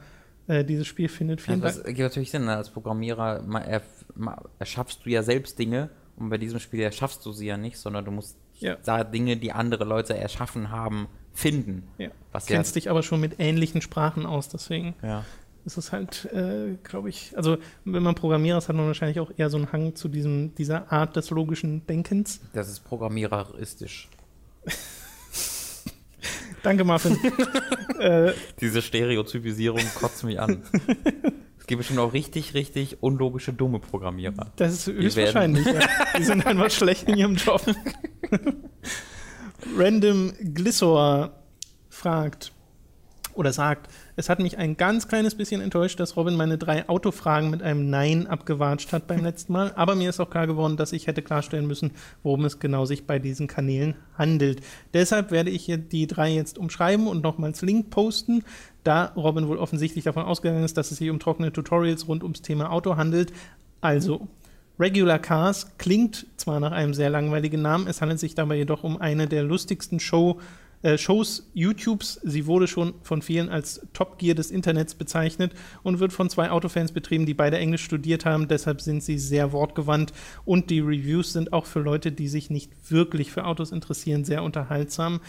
Speaker 1: äh, dieses Spiel findet.
Speaker 2: Ja,
Speaker 1: Vielen
Speaker 2: das
Speaker 1: Dank.
Speaker 2: ergibt natürlich Sinn. ne? Als Programmierer ma- erf- ma- erschaffst du ja selbst Dinge und bei diesem Spiel erschaffst du sie ja nicht, sondern du musst
Speaker 1: Ja.
Speaker 2: da Dinge, die andere Leute erschaffen haben, finden.
Speaker 1: Ja.
Speaker 2: Was ja,
Speaker 1: Kennst dich aber schon mit ähnlichen Sprachen aus, deswegen
Speaker 2: ja.
Speaker 1: ist es halt, äh, glaube ich, also wenn man Programmierer ist, hat man wahrscheinlich auch eher so einen Hang zu diesem, dieser Art des logischen Denkens.
Speaker 2: Das ist programmiereristisch. <laughs>
Speaker 1: Danke, Marvin. <laughs> äh,
Speaker 2: Diese Stereotypisierung kotzt mich an. es gibt bestimmt auch richtig, richtig unlogische, dumme Programmierer.
Speaker 1: Das ist höchstwahrscheinlich. ja. <laughs> Die sind einfach schlecht in ihrem Job. Random Glissor fragt: oder sagt, es hat mich ein ganz kleines bisschen enttäuscht, dass Robin meine drei Autofragen mit einem Nein abgewatscht hat beim letzten Mal. Aber mir ist auch klar geworden, dass ich hätte klarstellen müssen, worum es genau sich bei diesen Kanälen handelt. Deshalb werde ich die drei jetzt umschreiben und nochmals Link posten. Da Robin wohl offensichtlich davon ausgegangen ist, dass es sich um trockene Tutorials rund ums Thema Auto handelt. Also, Regular Cars klingt zwar nach einem sehr langweiligen Namen, es handelt sich dabei jedoch um eine der lustigsten Show- äh, Shows YouTubes. Sie wurde schon von vielen als Top Gear des Internets bezeichnet und wird von zwei Autofans betrieben, die beide Englisch studiert haben. Deshalb sind sie sehr wortgewandt und die Reviews sind auch für Leute, die sich nicht wirklich für Autos interessieren, sehr unterhaltsam.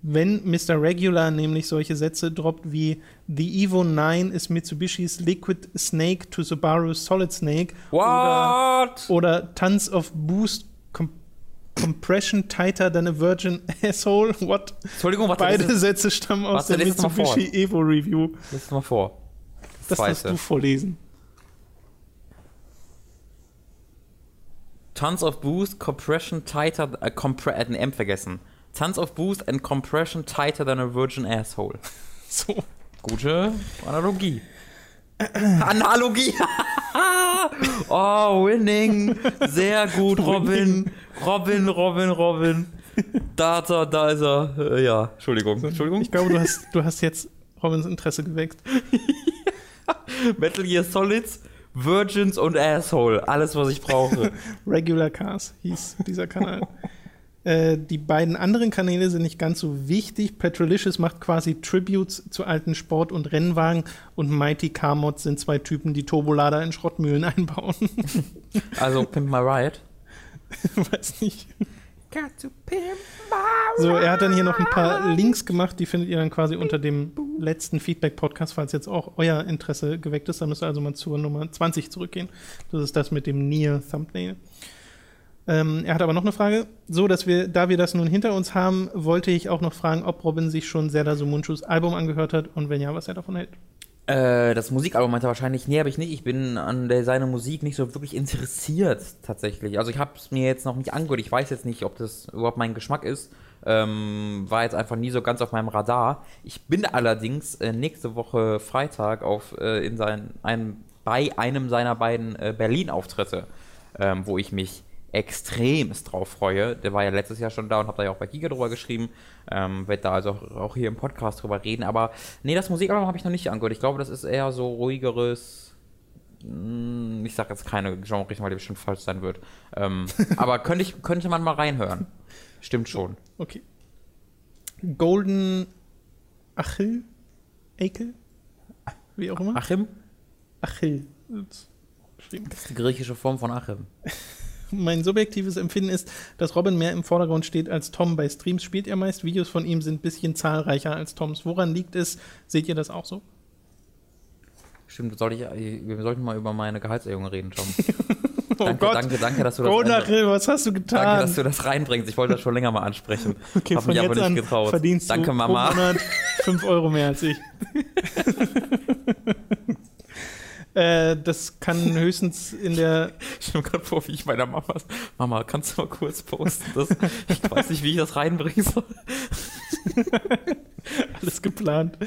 Speaker 1: Wenn Mr. Regular nämlich solche Sätze droppt wie The Evo 9 is Mitsubishis Liquid Snake to Subaru's Solid Snake oder,
Speaker 2: What?
Speaker 1: oder Tons of Boost Compression tighter than a virgin <laughs> asshole. What?
Speaker 2: Entschuldigung, warte,
Speaker 1: Beide
Speaker 2: das ist-
Speaker 1: Sätze stammen aus
Speaker 2: warte,
Speaker 1: der. Mitsubishi Evo Review.
Speaker 2: Lies mal vor.
Speaker 1: Das darfst
Speaker 2: Zweite.
Speaker 1: du vorlesen.
Speaker 2: Tons of boost, compression tighter, äh, compre äh, M vergessen. Tons of boost and compression tighter than a virgin asshole. <laughs>
Speaker 1: So.
Speaker 2: Gute Analogie. Analogie! <laughs> <laughs> oh, winning! Sehr gut, Robin. Robin, Robin, Robin. Da, da, da ist er. Äh, ja, Entschuldigung. Entschuldigung.
Speaker 1: Ich glaube, du hast, du hast jetzt Robins Interesse geweckt. <laughs>
Speaker 2: Metal Gear Solids, Virgins und Asshole. Alles, was ich brauche. <laughs>
Speaker 1: Regular Cars hieß dieser Kanal. Äh, die beiden anderen Kanäle sind nicht ganz so wichtig. Petrolicious macht quasi Tributes zu alten Sport- und Rennwagen und Mighty Car Mods sind zwei Typen, die Turbolader in Schrottmühlen <laughs> einbauen.
Speaker 2: Also, Pimp My Ride. <laughs>
Speaker 1: Weiß nicht. So, er hat dann hier noch ein paar Links gemacht, die findet ihr dann quasi unter dem letzten Feedback-Podcast, falls jetzt auch euer Interesse geweckt ist. Da müsst ihr also mal zur Nummer 20 zurückgehen. Das ist das mit dem Near-Thumbnail. Ähm, er hat aber noch eine Frage. So, dass wir, da wir das nun hinter uns haben, wollte ich auch noch fragen, ob Robin sich schon Zelda Sumunchus Album angehört hat und wenn ja, was er davon hält.
Speaker 2: Äh, das Musikalbum meinte er wahrscheinlich, nee, habe ich nicht. Ich bin an der, seine Musik nicht so wirklich interessiert, tatsächlich. Also ich habe es mir jetzt noch nicht angehört. Ich weiß jetzt nicht, ob das überhaupt mein Geschmack ist. Ähm, war jetzt einfach nie so ganz auf meinem Radar. Ich bin allerdings äh, nächste Woche Freitag auf, äh, in sein, einem, bei einem seiner beiden äh, Berlin-Auftritte, ähm, wo ich mich extremst drauf freue. Der war ja letztes Jahr schon da und habe da ja auch bei Giga drüber geschrieben. Ähm, Werde da also auch, hier im Podcast drüber reden. Aber nee, das Musikalbum habe ich noch nicht angehört. Ich glaube, das ist eher so ruhigeres. mm, Ich sage jetzt keine Genre-Richtung, weil die bestimmt falsch sein wird. Ähm, <laughs> aber könnte, ich, könnte man mal reinhören. Stimmt schon.
Speaker 1: Okay. Golden Achill? Akel? Wie auch immer.
Speaker 2: Achim?
Speaker 1: Achill.
Speaker 2: Das ist die griechische Form von Achim. <laughs>
Speaker 1: Mein subjektives Empfinden ist, dass Robin mehr im Vordergrund steht als Tom. Bei Streams spielt er meist. Videos von ihm sind ein bisschen zahlreicher als Toms. Woran liegt es? Seht ihr das auch so?
Speaker 2: Stimmt, soll ich, wir sollten mal über meine Gehaltserhöhung reden, Tom. <laughs>
Speaker 1: Oh
Speaker 2: danke,
Speaker 1: Gott.
Speaker 2: danke, danke, dass du das
Speaker 1: Achill, was hast du getan?
Speaker 2: Danke, dass du das reinbringst. Ich wollte das schon länger mal ansprechen. <laughs>
Speaker 1: okay,
Speaker 2: Hab mich aber nicht
Speaker 1: an
Speaker 2: getraut.
Speaker 1: verdienst
Speaker 2: Danke,
Speaker 1: du
Speaker 2: Mama.
Speaker 1: pro Monat 5 Euro mehr als ich. <laughs> äh, das kann <laughs> höchstens in der
Speaker 2: Ich stelle mir gerade vor, wie ich meiner Mama. Mama, kannst du mal kurz posten? Das, ich <laughs> weiß nicht, wie ich das reinbringen soll. <laughs>
Speaker 1: alles geplant.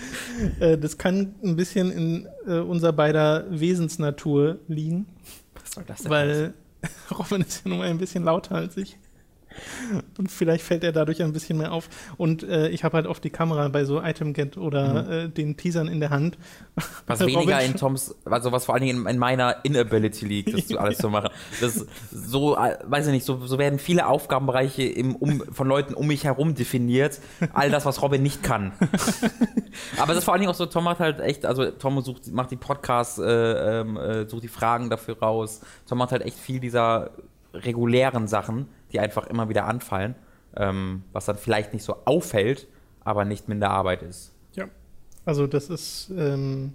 Speaker 1: Äh, das kann ein bisschen in äh, unser beider Wesensnatur liegen.
Speaker 2: Was soll das denn?
Speaker 1: Weil Robin ist ja nun mal ein bisschen lauter als ich. Und vielleicht fällt er dadurch ein bisschen mehr auf. Und äh, ich habe halt oft die Kamera bei so Item-Get oder äh, den Teasern in der Hand.
Speaker 2: was <laughs> weniger in Toms, also was vor allen Dingen in, in meiner Inability liegt, das zu <laughs> alles zu machen. Das so, äh, weiß ich nicht, so, so werden viele Aufgabenbereiche im, um, von Leuten um mich herum definiert. All das, was Robin nicht kann. <laughs> Aber das ist vor allen Dingen auch so, Tom macht halt echt, also Tom sucht, macht die Podcasts, äh, ähm, äh, sucht die Fragen dafür raus. Tom macht halt echt viel dieser regulären Sachen, die einfach immer wieder anfallen, ähm, was dann vielleicht nicht so auffällt, aber nicht minder Arbeit ist.
Speaker 1: Ja. Also das ist ähm,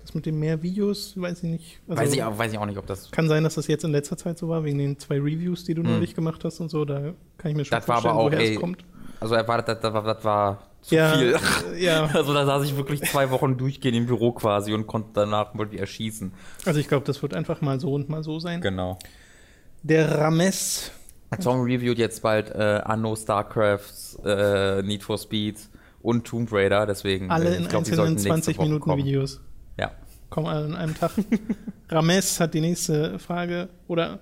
Speaker 1: das mit den mehr Videos, weiß ich nicht. Also,
Speaker 2: weiß, ich, auch- weiß ich auch nicht, ob das.
Speaker 1: Kann sein, dass das jetzt in letzter Zeit so war, wegen den zwei Reviews, die du
Speaker 2: Hm.
Speaker 1: neulich gemacht hast und so. Da kann ich mir schon
Speaker 2: Das war
Speaker 1: vorstellen,
Speaker 2: aber auch,
Speaker 1: woher
Speaker 2: ey,
Speaker 1: es kommt.
Speaker 2: Also erwartet, das, das, war- das war zu
Speaker 1: Ja,
Speaker 2: viel.
Speaker 1: ja, <laughs>
Speaker 2: Also da saß ich wirklich zwei Wochen durchgehend im Büro quasi und konnte danach wirklich erschießen.
Speaker 1: also ich glaube, das wird einfach mal so und mal so sein.
Speaker 2: Genau.
Speaker 1: Der Rames
Speaker 2: Tom reviewt jetzt bald äh, Anno, StarCraft, äh, Need for Speed und Tomb Raider, deswegen.
Speaker 1: Alle
Speaker 2: äh,
Speaker 1: in
Speaker 2: glaub,
Speaker 1: einzelnen
Speaker 2: sollten nächste
Speaker 1: 20
Speaker 2: Woche
Speaker 1: Minuten
Speaker 2: kommen.
Speaker 1: Videos.
Speaker 2: Ja.
Speaker 1: Kommen alle an einem Tag. <laughs> Rames hat die nächste Frage. Oder,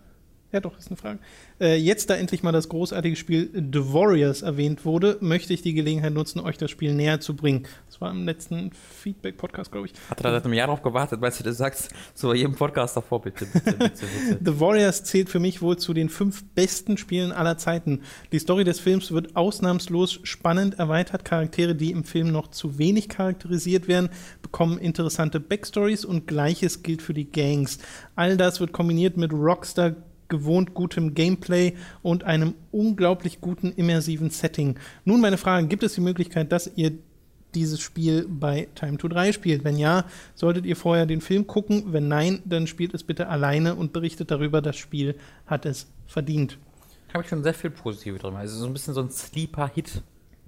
Speaker 1: ja doch, ist eine Frage. Äh, jetzt, da endlich mal das großartige Spiel The Warriors erwähnt wurde, möchte ich die Gelegenheit nutzen, euch das Spiel näher zu bringen. Das war im letzten Feedback-Podcast, glaube ich.
Speaker 2: Hat er da seit einem Jahr drauf gewartet, weil du das sagst, bei jedem Podcast davor, bitte, bitte, bitte, bitte. <laughs>
Speaker 1: The Warriors zählt für mich wohl zu den fünf besten Spielen aller Zeiten. Die Story des Films wird ausnahmslos spannend erweitert. Charaktere, die im Film noch zu wenig charakterisiert werden, bekommen interessante Backstories und gleiches gilt für die Gangs. All das wird kombiniert mit Rockstar gewohnt gutem Gameplay und einem unglaublich guten immersiven Setting. Nun meine Frage, gibt es die Möglichkeit, dass ihr dieses Spiel bei Time to 3 spielt? Wenn ja, solltet ihr vorher den Film gucken. Wenn nein, dann spielt es bitte alleine und berichtet darüber, das Spiel hat es verdient.
Speaker 2: habe ich schon sehr viel Positives drin. Also so ein bisschen so ein Sleeper-Hit,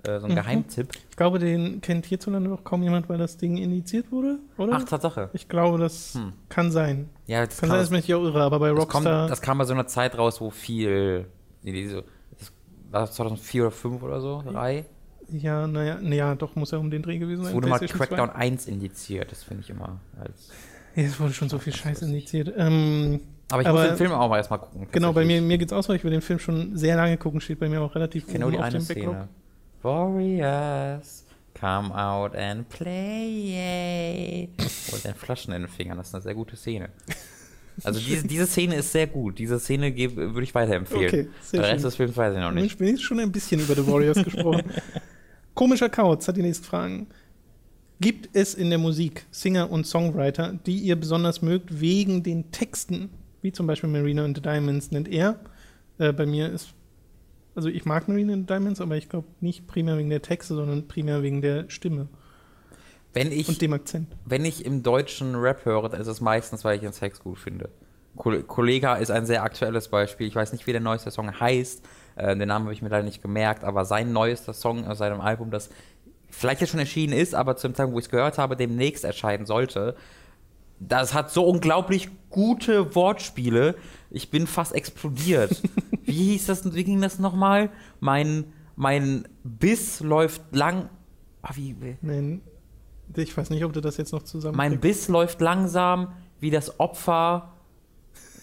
Speaker 2: äh, so ein
Speaker 1: Mhm.
Speaker 2: Geheimtipp.
Speaker 1: Ich glaube, den kennt hierzulande noch kaum jemand, weil das Ding indiziert wurde, oder?
Speaker 2: Ach, Tatsache.
Speaker 1: ich glaube, das
Speaker 2: Hm.
Speaker 1: kann sein.
Speaker 2: Ja, das
Speaker 1: Kann sein, dass mich auch irre, aber bei
Speaker 2: das, kommt,
Speaker 1: Rockstar.
Speaker 2: das kam bei so einer Zeit raus, wo viel. Das war das 2004 oder 2005 oder so? Drei?
Speaker 1: ja, naja, naja, doch, muss ja um den Dreh gewesen
Speaker 2: Es
Speaker 1: sein.
Speaker 2: wurde mal
Speaker 1: PlayStation 2.
Speaker 2: Crackdown 1 indiziert, das finde ich immer als.
Speaker 1: Ja, es wurde schon so viel Scheiß indiziert. Ähm,
Speaker 2: Aber ich
Speaker 1: Aber-
Speaker 2: muss den Film auch mal erstmal gucken.
Speaker 1: genau, bei mir, mir geht's auch so, ich will den Film schon sehr lange gucken, steht bei mir auch relativ
Speaker 2: nur die
Speaker 1: auf
Speaker 2: eine
Speaker 1: dem Backlog.
Speaker 2: Warriors, come out and play. Und dann Flaschen in den Fingern, das ist eine sehr gute Szene. Also diese, <laughs> diese Szene ist sehr gut. Diese Szene würde ich weiterempfehlen.
Speaker 1: Okay, sehr
Speaker 2: Der Rest
Speaker 1: schön.
Speaker 2: des Films weiß ich noch nicht.
Speaker 1: Mensch, bin ich schon ein bisschen über The Warriors gesprochen. <laughs> Komischer Kauz hat die nächsten Fragen. Gibt es in der Musik Singer und Songwriter, die ihr besonders mögt, wegen den Texten? Wie zum Beispiel Marina and the Diamonds nennt er. Äh, bei mir ist, also ich mag Marina and the Diamonds, aber ich glaube nicht primär wegen der Texte, sondern primär wegen der Stimme
Speaker 2: Wenn ich,
Speaker 1: und dem Akzent.
Speaker 2: wenn ich im deutschen Rap höre, dann ist es meistens, weil ich den Text gut finde. Kol Kollega ist ein sehr aktuelles Beispiel. Ich weiß nicht, wie der neueste Song heißt. Äh, den Namen habe ich mir leider nicht gemerkt, aber sein neuester Song aus seinem Album, das vielleicht jetzt schon erschienen ist, aber zum Zeitpunkt, wo ich es gehört habe, demnächst erscheinen sollte, das hat so unglaublich gute Wortspiele. Ich bin fast explodiert. <laughs> wie hieß das, wie ging das nochmal? Mein, mein Biss läuft lang. Ah, wie?
Speaker 1: Nein, ich weiß nicht, ob du das jetzt noch zusammen.
Speaker 2: Mein Biss läuft langsam wie das Opfer.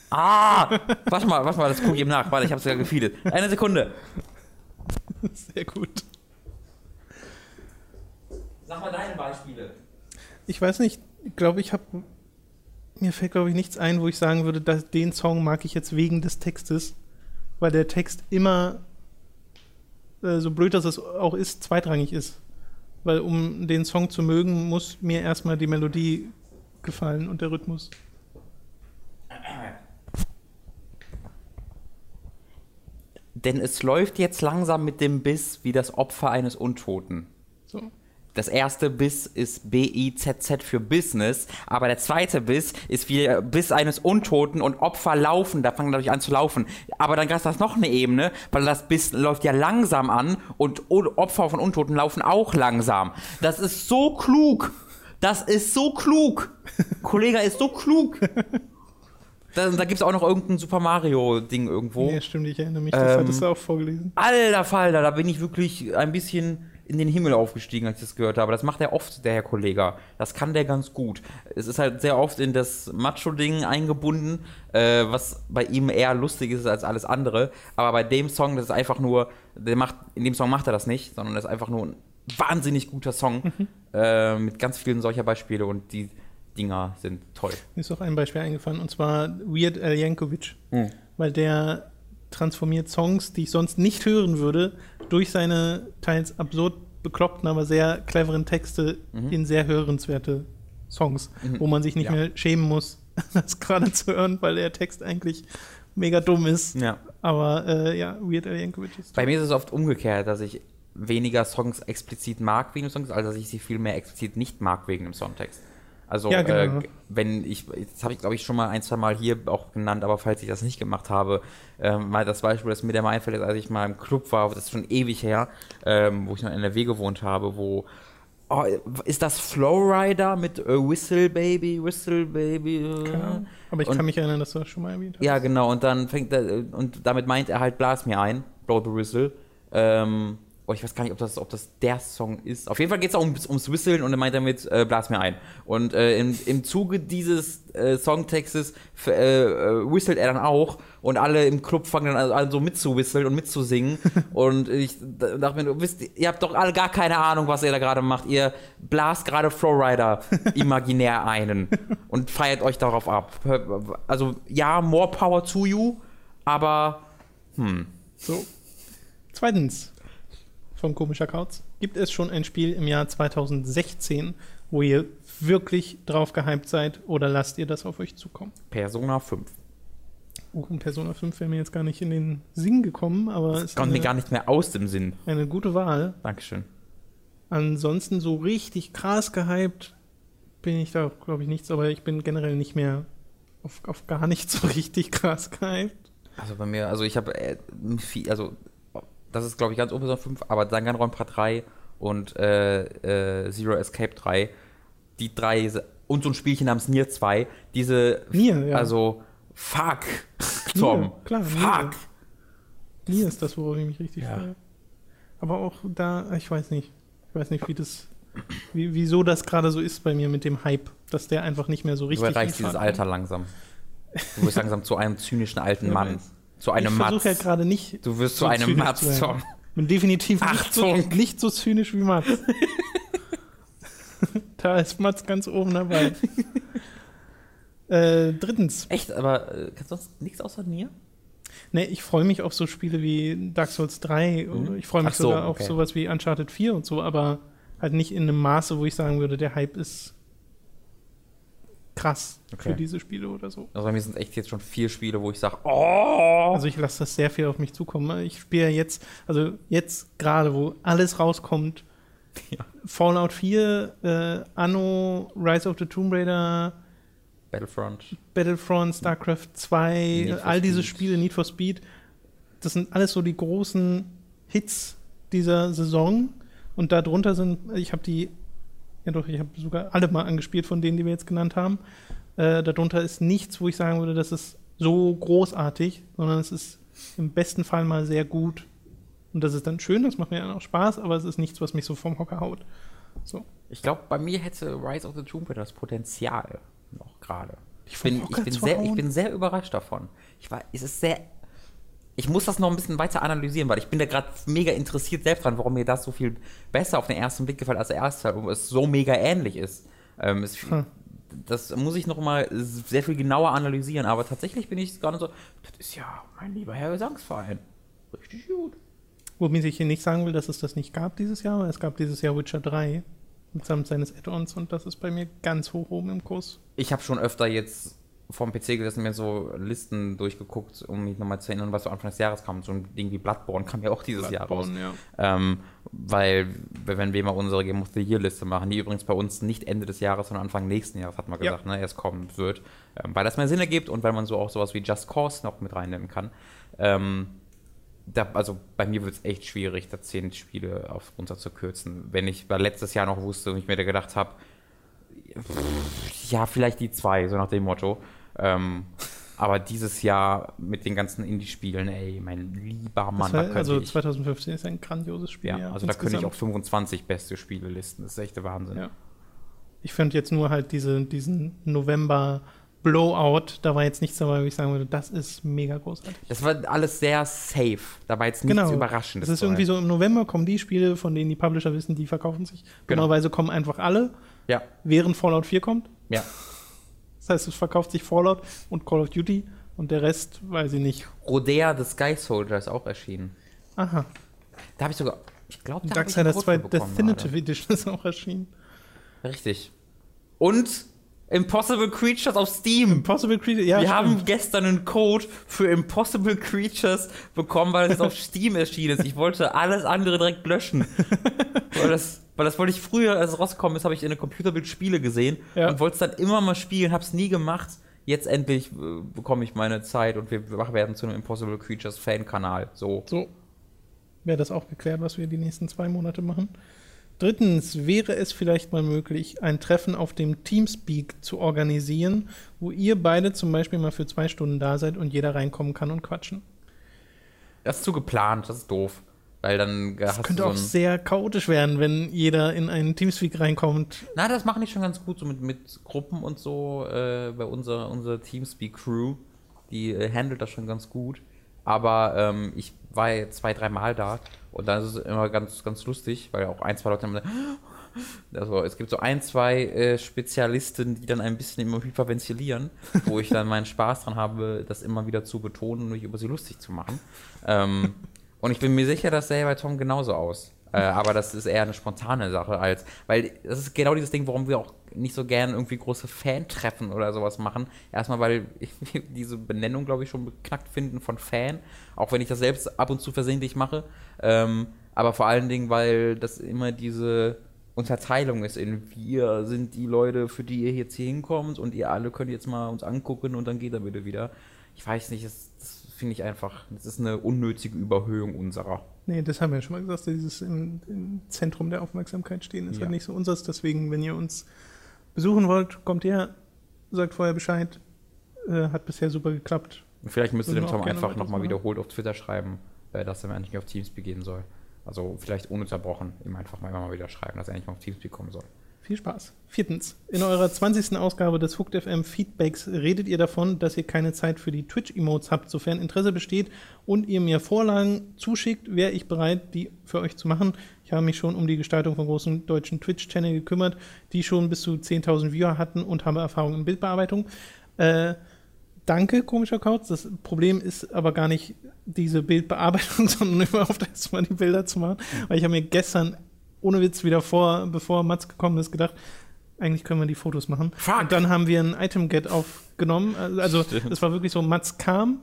Speaker 2: Ah! <laughs> warte mal, warte mal, das gucke ich ihm nach. Warte, ich hab's ja gefeedet. Eine Sekunde. <laughs>
Speaker 1: Sehr gut.
Speaker 2: Sag mal deine Beispiele.
Speaker 1: Ich weiß nicht, ich glaube, ich habe. Mir fällt, glaube ich, nichts ein, wo ich sagen würde, dass den Song mag ich jetzt wegen des Textes, weil der Text immer, äh, so blöd das es auch ist, zweitrangig ist. Weil um den Song zu mögen, muss mir erstmal die Melodie gefallen und der Rhythmus.
Speaker 2: Denn es läuft jetzt langsam mit dem Biss wie das Opfer eines Untoten.
Speaker 1: So.
Speaker 2: Das erste Biss ist B-I-Z-Z für Business, aber der zweite Biss ist wie der Biss eines Untoten und Opfer laufen, da fangen dadurch an zu laufen. Aber dann ist das noch eine Ebene, weil das Biss läuft ja langsam an und Opfer von Untoten laufen auch langsam. Das ist so klug. Das ist so klug. Kollege ist so klug. Da, da gibt es auch noch irgendein Super Mario-Ding irgendwo.
Speaker 1: Nee, stimmt, ich erinnere mich, das
Speaker 2: Ähm,
Speaker 1: hattest du auch vorgelesen.
Speaker 2: Alter Falter, da bin ich wirklich ein bisschen in den Himmel aufgestiegen, als ich das gehört habe. Das macht er oft, der Herr Kollege. Das kann der ganz gut. Es ist halt sehr oft in das Macho-Ding eingebunden, äh, was bei ihm eher lustig ist als alles andere. Aber bei dem Song, das ist einfach nur, der macht, in dem Song macht er das nicht, sondern das ist einfach nur ein wahnsinnig guter Song äh, mit ganz vielen solcher Beispiele und die Dinger sind toll.
Speaker 1: Mir ist auch ein Beispiel eingefallen, und zwar Weird Al Yankovic.
Speaker 2: Hm.
Speaker 1: Weil der transformiert Songs, die ich sonst nicht hören würde, durch seine teils absurd bekloppten, aber sehr cleveren Texte in sehr hörenswerte Songs,
Speaker 2: Mhm.
Speaker 1: wo man sich nicht
Speaker 2: Ja.
Speaker 1: mehr schämen muss, <laughs> das gerade zu hören, weil der Text eigentlich mega dumm ist.
Speaker 2: Ja.
Speaker 1: Aber äh, ja, Weird Al Yankovic ist
Speaker 2: Bei mir ist es oft umgekehrt, dass ich weniger Songs explizit mag wegen dem Songs, als dass ich sie viel mehr explizit nicht mag wegen dem Songtext. Also,
Speaker 1: Ja, genau.
Speaker 2: äh, wenn ich, das habe ich glaube ich schon mal ein, zwei Mal hier auch genannt, aber falls ich das nicht gemacht habe, ähm, mal das Beispiel, das mir der mal einfällt, ist, als ich mal im Club war, das ist schon ewig her, ähm, wo ich noch in NRW gewohnt habe, wo, oh, ist das Flowrider mit äh, Whistle Baby, Whistle Baby? Äh,
Speaker 1: Ahnung. Aber ich
Speaker 2: Und-
Speaker 1: kann mich erinnern, dass du das schon mal erwähnt hast.
Speaker 2: ja, genau, und dann fängt er, und damit meint er halt, blas mir ein, Blow the Whistle. Ähm, Oh, ich weiß gar nicht, ob das, ob das der Song ist. Auf jeden Fall geht es auch ums, ums Whistlen und er meint damit, äh, blas mir ein. Und äh, im, im Zuge dieses äh, Songtextes äh, äh, whistelt er dann auch und alle im Club fangen dann an so mitzuwhisteln und mitzusingen. <laughs> und ich dachte mir, wisst, ihr habt doch alle gar keine Ahnung, was ihr da gerade macht. Ihr blast gerade Flowrider <laughs> imaginär einen und feiert euch darauf ab. Also ja, more power to you, aber hm.
Speaker 1: So. Zweitens, von komischer Kauz, gibt es schon ein Spiel im Jahr 2016, wo ihr wirklich drauf gehypt seid oder lasst ihr das auf euch zukommen?
Speaker 2: Persona 5.
Speaker 1: Uh, und Persona 5 wäre mir jetzt gar nicht in den Sinn gekommen, aber es ist
Speaker 2: Kommt mir
Speaker 1: eine,
Speaker 2: gar nicht mehr aus dem Sinn.
Speaker 1: eine gute Wahl.
Speaker 2: Dankeschön.
Speaker 1: Ansonsten so richtig krass gehypt bin ich da, glaube ich, nichts, aber ich bin generell nicht mehr auf, auf gar nichts so richtig krass gehypt.
Speaker 2: Also bei mir, also ich habe äh, viel, also das ist glaube ich ganz oben so 5, aber Danganronpa 3 und äh, äh, Zero Escape 3, die drei und so ein Spielchen namens Nier 2, diese,
Speaker 1: Nier, ja.
Speaker 2: also fuck, Tom,
Speaker 1: Nier, klar,
Speaker 2: fuck.
Speaker 1: Nie ist das, worauf ich mich richtig
Speaker 2: Ja.
Speaker 1: freue. Aber auch da, ich weiß nicht. Ich weiß nicht, wie das, wie, wieso das gerade so ist bei mir mit dem Hype, dass der einfach nicht mehr so
Speaker 2: Du
Speaker 1: richtig
Speaker 2: erreichst
Speaker 1: in
Speaker 2: dieses
Speaker 1: Fahrt
Speaker 2: Alter langsam. Du wirst langsam zu einem zynischen alten Mann. Zu einem
Speaker 1: Ich versuche ja
Speaker 2: Matz.
Speaker 1: gerade nicht.
Speaker 2: Du wirst zu
Speaker 1: so
Speaker 2: einem
Speaker 1: zynisch
Speaker 2: Matz,
Speaker 1: zu. Bin definitiv nicht so, nicht so zynisch wie Mats. <laughs> da ist Mats ganz oben dabei. <laughs> äh, drittens.
Speaker 2: Echt, aber äh, kannst du sonst nichts außer Nier?
Speaker 1: Ne, ich freue mich auf so Spiele wie Dark Souls 3 oder ich freue mich
Speaker 2: so,
Speaker 1: sogar auf
Speaker 2: okay.
Speaker 1: sowas wie Uncharted 4 und so, aber halt nicht in einem Maße, wo ich sagen würde, der Hype ist krass
Speaker 2: Okay.
Speaker 1: für diese Spiele oder so.
Speaker 2: Also bei mir sind echt jetzt schon vier Spiele, wo ich sage, oh!
Speaker 1: Also ich lasse das sehr viel auf mich zukommen. Ich spiele jetzt, also jetzt gerade, wo alles rauskommt,
Speaker 2: Ja.
Speaker 1: Fallout 4, äh, Anno, Rise of the Tomb Raider,
Speaker 2: Battlefront.
Speaker 1: Battlefront, StarCraft 2,
Speaker 2: Need for
Speaker 1: all diese
Speaker 2: Speed.
Speaker 1: Spiele, Need for Speed, das sind alles so die großen Hits dieser Saison. Und darunter sind, ich habe die, ja doch, ich habe sogar alle mal angespielt von denen, die wir jetzt genannt haben. Äh, darunter ist nichts, wo ich sagen würde, das ist so großartig, sondern es ist im besten Fall mal sehr gut. Und das ist dann schön, das macht mir dann auch Spaß, aber es ist nichts, was mich so vom Hocker haut. So.
Speaker 2: Ich glaube, bei mir hätte Rise of the Tomb Raider das Potenzial noch gerade. Ich ich, bin sehr, ich bin sehr überrascht davon. Ich war, es ist sehr. Ich muss das noch ein bisschen weiter analysieren, weil ich bin da gerade mega interessiert selbst dran, warum mir das so viel besser auf den ersten Blick gefällt als der erste Teil und es so mega ähnlich ist. Ähm, es,
Speaker 1: Hm.
Speaker 2: Das muss ich noch mal sehr viel genauer analysieren, aber tatsächlich bin ich gerade so, das ist ja mein lieber Herr Gesangsverein. Richtig gut.
Speaker 1: Womit ich hier nicht sagen will, dass es das nicht gab dieses Jahr, aber es gab dieses Jahr Witcher 3 mitsamt seines Add-ons und das ist bei mir ganz hoch oben im Kurs.
Speaker 2: Ich habe schon öfter jetzt vom PC gesessen, mir so Listen durchgeguckt, um mich nochmal zu erinnern, was so Anfang des Jahres kam. So ein Ding wie Bloodborne kam ja auch dieses Jahr raus.
Speaker 1: ja.
Speaker 2: Ähm, weil, wenn wir mal unsere Game of the Year Liste machen, die übrigens bei uns nicht Ende des Jahres, sondern Anfang nächsten Jahres, hat man
Speaker 1: Ja.
Speaker 2: gesagt, ne, erst kommen wird, ähm, weil das mehr Sinn ergibt und weil man so auch sowas wie Just Cause noch mit reinnehmen kann. Ähm, da, also bei mir wird es echt schwierig, da zehn Spiele auf runter zu kürzen. Wenn ich bei letztes Jahr noch wusste und ich mir da gedacht habe, ja, vielleicht die zwei, so nach dem Motto. Ähm, aber dieses Jahr mit den ganzen Indie-Spielen, ey, mein lieber Mann,
Speaker 1: Das
Speaker 2: könnte
Speaker 1: also
Speaker 2: ich,
Speaker 1: 2015 ist ein grandioses Spiel.
Speaker 2: ja, also da könnte ich auch
Speaker 1: insgesamt.
Speaker 2: 25 beste Spiele listen. Das ist echt der Wahnsinn.
Speaker 1: Ja. Ich finde jetzt nur halt diese, diesen November Blowout, da war jetzt nichts dabei, wo ich sagen würde, das ist mega großartig.
Speaker 2: Das war alles sehr safe. Da war jetzt nichts
Speaker 1: Genau.
Speaker 2: Überraschendes.
Speaker 1: Es ist irgendwie so, im November kommen die Spiele, von denen die Publisher wissen, die verkaufen sich.
Speaker 2: Genau.
Speaker 1: Normalerweise kommen einfach alle,
Speaker 2: Ja,
Speaker 1: während Fallout 4 kommt.
Speaker 2: ja.
Speaker 1: Das heißt, es verkauft sich Fallout und Call of Duty und der Rest weiß ich nicht.
Speaker 2: Rodea the Sky Soldier ist auch erschienen.
Speaker 1: Aha.
Speaker 2: Da habe ich sogar, ich glaube, da habe ich einen
Speaker 1: Darksiders
Speaker 2: Code
Speaker 1: 2
Speaker 2: für bekommen
Speaker 1: Definitive
Speaker 2: gerade.
Speaker 1: Edition ist <laughs> auch erschienen.
Speaker 2: Richtig. Und Impossible Creatures auf Steam.
Speaker 1: Impossible Creature, ja,
Speaker 2: Wir
Speaker 1: stimmt.
Speaker 2: haben gestern einen Code für Impossible Creatures bekommen, weil es auf <laughs> Steam erschienen ist. Ich wollte alles andere direkt löschen. <laughs> weil, das, weil das wollte ich früher, als es rausgekommen ist, habe ich in der Computerbild Spiele gesehen
Speaker 1: Ja.
Speaker 2: und wollte es dann immer mal spielen, habe es nie gemacht. Jetzt endlich äh, bekomme ich meine Zeit und wir werden zu einem Impossible Creatures Fan-Kanal. So.
Speaker 1: So. Wäre das auch geklärt, was wir die nächsten zwei Monate machen. Drittens, wäre es vielleicht mal möglich, ein Treffen auf dem Teamspeak zu organisieren, wo ihr beide zum Beispiel mal für zwei Stunden da seid und jeder reinkommen kann und quatschen.
Speaker 2: Das ist zu geplant, das ist doof. Weil dann
Speaker 1: Das
Speaker 2: hast
Speaker 1: könnte
Speaker 2: du
Speaker 1: auch
Speaker 2: so ein,
Speaker 1: sehr chaotisch werden, wenn jeder in einen Teamspeak reinkommt.
Speaker 2: Na, das machen die schon ganz gut, so mit, mit Gruppen und so. Äh, bei unserer, unserer Teamspeak-Crew, die äh, handelt das schon ganz gut. Aber ähm, ich war ja zwei, drei Mal da und dann ist es immer ganz, ganz lustig, weil auch ein, zwei Leute haben also es gibt so ein, zwei äh, Spezialisten, die dann ein bisschen immer hyperventilieren, wo ich dann meinen Spaß dran habe, das immer wieder zu betonen und mich über sie lustig zu machen. Ähm, und ich bin mir sicher, das sähe bei Tom genauso aus. Äh, aber das ist eher eine spontane Sache als, weil das ist genau dieses Ding, warum wir auch nicht so gern irgendwie große Fan-Treffen oder sowas machen. Erstmal, weil ich <laughs> diese Benennung, glaube ich, schon beknackt finden von Fan, auch wenn ich das selbst ab und zu versehentlich mache. Ähm, aber vor allen Dingen, weil das immer diese Unterteilung ist in wir sind die Leute, für die ihr jetzt hier hinkommt und ihr alle könnt jetzt mal uns angucken und dann geht er bitte wieder. Ich weiß nicht, das, das finde ich einfach, das ist eine unnötige Überhöhung unserer.
Speaker 1: Nee, das haben wir ja schon mal gesagt, dieses im, im Zentrum der Aufmerksamkeit stehen ist
Speaker 2: Ja.
Speaker 1: halt nicht so unseres. Deswegen, wenn ihr uns besuchen wollt, kommt her, sagt vorher Bescheid. Äh, hat bisher super geklappt.
Speaker 2: Und vielleicht müsst ihr dem Tom einfach nochmal wiederholt auf Twitter schreiben, äh, dass er mir endlich auf Teamspeak gehen soll. Also vielleicht ununterbrochen ihm einfach mal immer mal wieder schreiben, dass er endlich mal auf Teamspeak kommen soll.
Speaker 1: Viel Spaß. Viertens. In eurer 20. Ausgabe des Hooked FM Feedbacks redet ihr davon, dass ihr keine Zeit für die Twitch-Emotes habt. Sofern Interesse besteht und ihr mir Vorlagen zuschickt, wäre ich bereit, die für euch zu machen. Ich habe mich schon um die Gestaltung von großen deutschen Twitch-Channel gekümmert, die schon bis zu 10.000 Viewer hatten und habe Erfahrung in Bildbearbeitung. Äh, danke, komischer Kauz. Das Problem ist aber gar nicht diese Bildbearbeitung, <laughs> sondern überhaupt erstmal die Bilder zu machen. Weil ich habe mir gestern, ohne Witz, wieder vor, bevor Mats gekommen ist, gedacht, eigentlich können wir die Fotos machen.
Speaker 2: Fuck.
Speaker 1: Und dann haben wir ein Item-Get aufgenommen. Also
Speaker 2: Stimmt.
Speaker 1: es war wirklich so, Mats kam,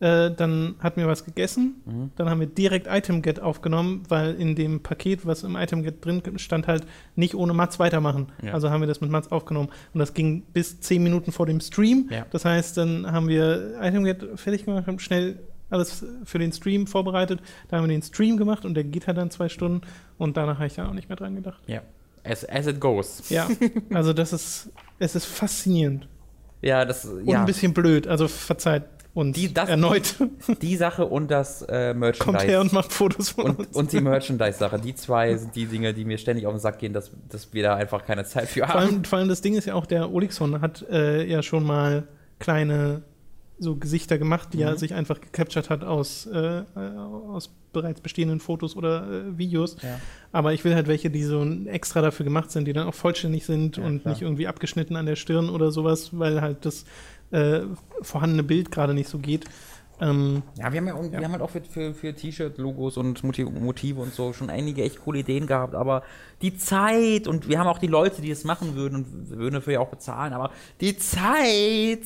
Speaker 1: äh, dann hatten wir was gegessen,
Speaker 2: Mhm.
Speaker 1: dann haben wir direkt Item-Get aufgenommen, weil in dem Paket, was im Item-Get drin stand, halt nicht ohne Mats weitermachen.
Speaker 2: Ja.
Speaker 1: Also haben wir das mit Mats aufgenommen. Und das ging bis zehn Minuten vor dem Stream.
Speaker 2: Ja.
Speaker 1: Das heißt, dann haben wir Item-Get fertig gemacht, haben schnell alles für den Stream vorbereitet. Da haben wir den Stream gemacht und der geht halt dann zwei Stunden und danach habe ich dann auch nicht mehr dran gedacht.
Speaker 2: Ja. As, as it goes.
Speaker 1: Ja, also das ist, es ist faszinierend
Speaker 2: Ja, das
Speaker 1: und
Speaker 2: ja.
Speaker 1: ein bisschen blöd. Also verzeiht uns
Speaker 2: Die- das-
Speaker 1: erneut.
Speaker 2: die Sache und das äh, Merchandise.
Speaker 1: Kommt her und macht Fotos von
Speaker 2: und,
Speaker 1: uns.
Speaker 2: und die Merchandise-Sache. Die zwei sind die Dinge, die mir ständig auf den Sack gehen, dass, dass wir da einfach keine Zeit für
Speaker 1: vor,
Speaker 2: haben.
Speaker 1: allem, vor allem das Ding ist ja auch, der Olixon hat äh, ja schon mal kleine so Gesichter gemacht, die er
Speaker 2: Mhm.
Speaker 1: sich einfach gecaptured hat aus, äh, äh, aus bereits bestehenden Fotos oder äh, Videos.
Speaker 2: Ja.
Speaker 1: Aber ich will halt welche, die so extra dafür gemacht sind, die dann auch vollständig sind
Speaker 2: Ja,
Speaker 1: und
Speaker 2: klar.
Speaker 1: nicht irgendwie abgeschnitten an der Stirn oder sowas, weil halt das äh, vorhandene Bild gerade nicht so geht. Ähm,
Speaker 2: Ja, wir haben ja auch,
Speaker 1: Ja.
Speaker 2: Wir haben halt auch für, für, für T-Shirt-Logos und Motive, und so schon einige echt coole Ideen gehabt, aber die Zeit und wir haben auch die Leute, die es machen würden und würden dafür ja auch bezahlen, aber die Zeit.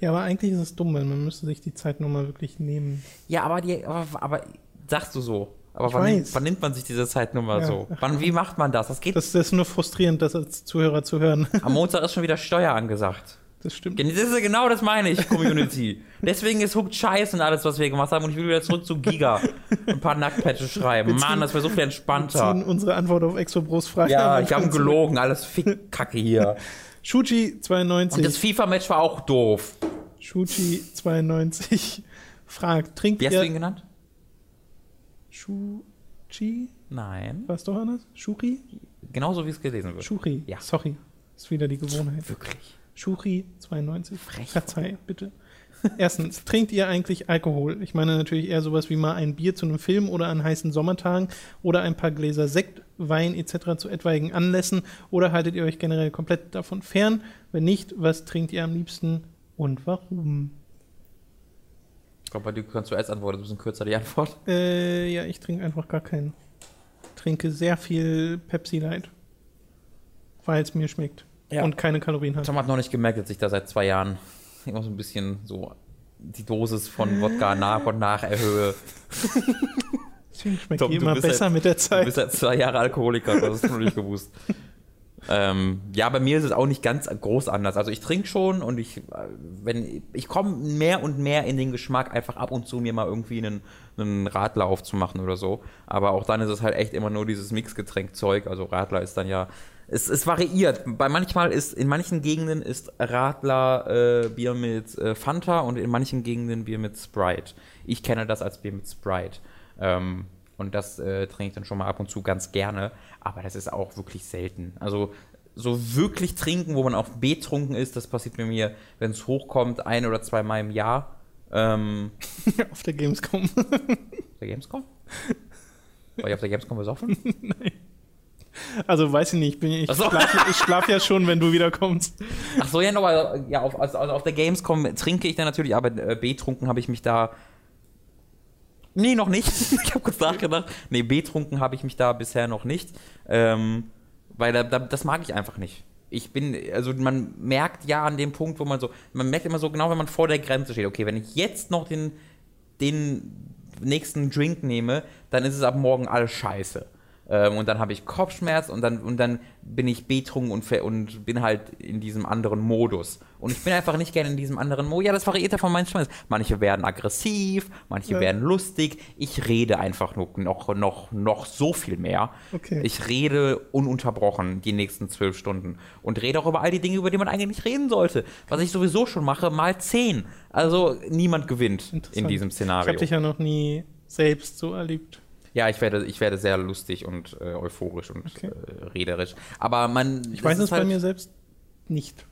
Speaker 1: Ja, aber eigentlich ist es dumm, weil man müsste sich die Zeit nochmal wirklich nehmen.
Speaker 2: Ja, aber die, aber, aber sagst du so. Aber wann, wann nimmt man sich diese Zeitnummer
Speaker 1: Ja.
Speaker 2: so? Wann, wie macht man das? Das geht.
Speaker 1: Das, ist nur frustrierend, das als Zuhörer zu hören.
Speaker 2: Am Montag ist schon wieder Steuer angesagt.
Speaker 1: Das stimmt.
Speaker 2: Das ist genau das meine ich, Community. Deswegen ist Hooked scheiße und alles, was wir gemacht haben. Und ich will wieder zurück zu Giga. Ein paar Nacktpatches schreiben.
Speaker 1: Wir ziehen-
Speaker 2: Mann, das wäre so viel
Speaker 1: Wir
Speaker 2: entspannter.
Speaker 1: ziehen unsere Antwort auf Exobros Frage.
Speaker 2: Ja, ich habe gelogen. Alles Fickkacke hier. <laughs>
Speaker 1: Shuji 92.
Speaker 2: Und das FIFA-Match war auch doof.
Speaker 1: Shuji 92 <laughs> fragt, trinkt
Speaker 2: Wie hast du ihn
Speaker 1: ihr
Speaker 2: genannt?
Speaker 1: Shuji?
Speaker 2: Nein.
Speaker 1: War es doch anders? Shuri?
Speaker 2: Genauso wie es gelesen wird.
Speaker 1: Shuri.
Speaker 2: Ja.
Speaker 1: Sorry. Ist wieder die Gewohnheit.
Speaker 2: Wirklich.
Speaker 1: Shuri 92.
Speaker 2: Frech.
Speaker 1: Verzeih, bitte. Erstens, trinkt ihr eigentlich Alkohol? Ich meine natürlich eher sowas wie mal ein Bier zu einem Film oder an heißen Sommertagen oder ein paar Gläser Sekt, Wein etc. zu etwaigen Anlässen oder haltet ihr euch generell komplett davon fern? Wenn nicht, was trinkt ihr am liebsten und warum?
Speaker 2: Ich glaube, bei dir kannst du erst antworten. Das ist ein bisschen kürzer die Antwort.
Speaker 1: Äh, ja, ich trinke einfach gar keinen. Trinke sehr viel Pepsi Light, weil es mir schmeckt
Speaker 2: Ja.
Speaker 1: und keine Kalorien hat.
Speaker 2: Tom hat noch nicht gemerkt, dass ich da seit zwei Jahren <laughs> immer so ein bisschen so die Dosis von Wodka nach und nach erhöhe. <laughs>
Speaker 1: Deswegen schmeckt
Speaker 2: Tom,
Speaker 1: die
Speaker 2: du
Speaker 1: immer besser
Speaker 2: halt-
Speaker 1: mit der
Speaker 2: Du
Speaker 1: Zeit.
Speaker 2: bist seit zwei Jahre Alkoholiker, das hast du noch nicht gewusst. <laughs> Ähm, ja, bei mir ist es auch nicht ganz groß anders. Also ich trinke schon und ich, wenn ich komme mehr und mehr in den Geschmack, einfach ab und zu mir mal irgendwie einen, einen Radler aufzumachen oder so. Aber auch dann ist es halt echt immer nur dieses Mixgetränk-Zeug. Also Radler ist dann ja, es, es variiert. Bei manchmal ist, in manchen Gegenden ist Radler äh, Bier mit äh, Fanta und in manchen Gegenden Bier mit Sprite. Ich kenne das als Bier mit Sprite. Ähm, Und das äh, trinke ich dann schon mal ab und zu ganz gerne. Aber das ist auch wirklich selten. Also so wirklich trinken, wo man auch betrunken ist, das passiert bei mir, wenn es hochkommt, ein oder zweimal im Jahr. Ähm, <laughs>
Speaker 1: auf der Gamescom.
Speaker 2: auf der Gamescom? War ich auf der Gamescom besoffen? <laughs> Nein.
Speaker 1: Also weiß ich nicht, ich, so. schlafe schlaf ja schon, wenn du wiederkommst.
Speaker 2: Ach so, ja, aber ja, auf, also auf der Gamescom trinke ich dann natürlich, aber äh, betrunken habe ich mich da. Nee, noch nicht. <laughs> ich habe kurz nachgedacht. Nee, betrunken habe ich mich da bisher noch nicht. Ähm, weil da, da, das mag ich einfach nicht. Ich bin, also man merkt ja an dem Punkt, wo man so, man merkt immer so genau, wenn man vor der Grenze steht, okay, wenn ich jetzt noch den, den nächsten Drink nehme, dann ist es ab morgen alles scheiße. Ähm, und dann habe ich Kopfschmerz und dann, und dann bin ich betrunken und, und bin halt in diesem anderen Modus. Und ich bin einfach nicht gerne in diesem anderen Modus. Ja, das variiert ja von meinen Schmerz. Manche werden aggressiv, manche ja. werden lustig. Ich rede einfach nur noch, noch, noch so viel mehr. Okay. Ich rede ununterbrochen die nächsten zwölf Stunden und rede auch über all die Dinge, über die man eigentlich nicht reden sollte. Was ich sowieso schon mache, mal zehn. Also niemand gewinnt in diesem Szenario. Ich
Speaker 1: habe dich ja noch nie selbst so erlebt.
Speaker 2: Ja, ich werde, ich werde sehr lustig und äh, euphorisch und okay. äh, rederisch. Aber man.
Speaker 1: Ich weiß es halt, bei mir selbst nicht.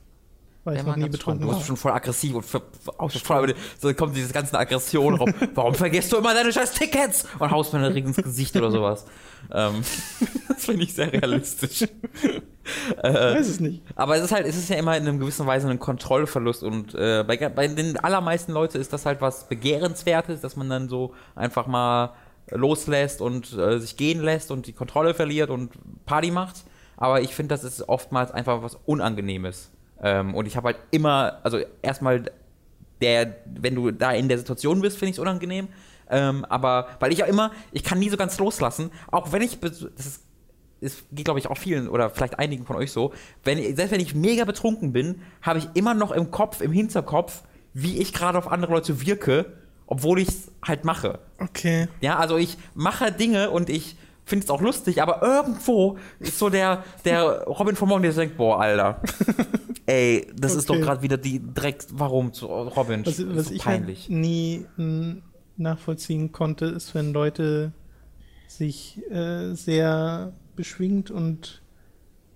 Speaker 1: Weil ich noch nie betrunken
Speaker 2: Du bist schon voll aggressiv und auch voll, so kommt diese ganze Aggression rum. <laughs> Warum vergisst du immer deine scheiß Tickets? Und haust mir einen ins Gesicht oder sowas. Ähm, <laughs> das finde ich sehr realistisch. äh,
Speaker 1: weiß es nicht.
Speaker 2: Aber es ist halt, es ist ja immer in einer gewissen Weise ein Kontrollverlust und äh, bei, bei den allermeisten Leuten ist das halt was Begehrenswertes, dass man dann so einfach mal loslässt und äh, sich gehen lässt und die Kontrolle verliert und Party macht. Aber ich finde, das ist oftmals einfach was Unangenehmes. Ähm, und ich habe halt immer, also erstmal, der, wenn du da in der Situation bist, finde ich es unangenehm. Ähm, aber weil ich ja immer, ich kann nie so ganz loslassen, auch wenn ich, das ist, es geht glaube ich auch vielen oder vielleicht einigen von euch so, wenn, selbst wenn ich mega betrunken bin, habe ich immer noch im Kopf, im Hinterkopf, wie ich gerade auf andere Leute wirke obwohl ich es halt mache.
Speaker 1: Okay.
Speaker 2: Ja, also ich mache Dinge und ich finde es auch lustig, aber irgendwo ist so der, der Robin von Morgen, der denkt, boah, Alter, <laughs> ey, das okay. ist doch gerade wieder die Dreck, warum zu Robin?
Speaker 1: Was, was so ich halt nie nachvollziehen konnte, ist, wenn Leute sich äh, sehr beschwingt und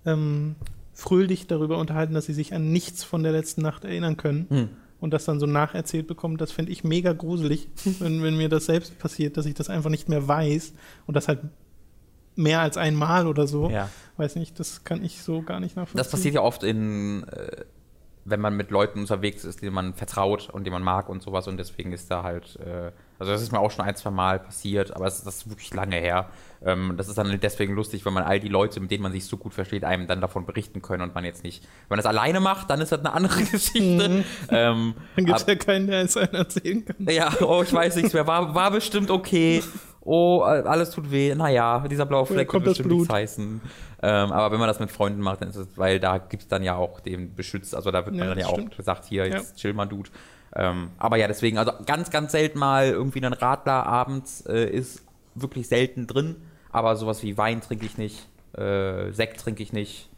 Speaker 1: ähm, fröhlich darüber unterhalten, dass sie sich an nichts von der letzten Nacht erinnern können. Hm und das dann so nacherzählt bekommt, das finde ich mega gruselig, <laughs> wenn, wenn mir das selbst passiert, dass ich das einfach nicht mehr weiß und das halt mehr als einmal oder so. Ja. Weiß nicht, das kann ich so gar nicht nachvollziehen.
Speaker 2: Das passiert ja oft in, äh, wenn man mit Leuten unterwegs ist, denen man vertraut und die man mag und sowas und deswegen ist da halt, äh, also das ist mir auch schon ein, zwei Mal passiert, aber das, das ist wirklich lange her. Ähm, das ist dann deswegen lustig, wenn man all die Leute, mit denen man sich so gut versteht, einem dann davon berichten können und man jetzt nicht. Wenn man das alleine macht, dann ist das eine andere <laughs> Geschichte. Mhm.
Speaker 1: Ähm, dann gibt es ja keinen, der es einen erzählen kann.
Speaker 2: Ja, oh, ich weiß nichts mehr. War, war bestimmt okay. Oh, alles tut weh. Naja, dieser blaue Fleck
Speaker 1: kommt bestimmt Blut. nichts
Speaker 2: heißen. Ähm, aber wenn man das mit Freunden macht, dann ist es, weil da gibt es dann ja auch den Beschütz, also da wird ja, man dann ja stimmt. auch gesagt, hier, jetzt ja. chill mal, Dude. Ähm, aber ja, deswegen, also ganz, ganz selten mal irgendwie ein Radler abends äh, ist wirklich selten drin. Aber sowas wie Wein trinke ich nicht, äh, Sekt trinke ich nicht.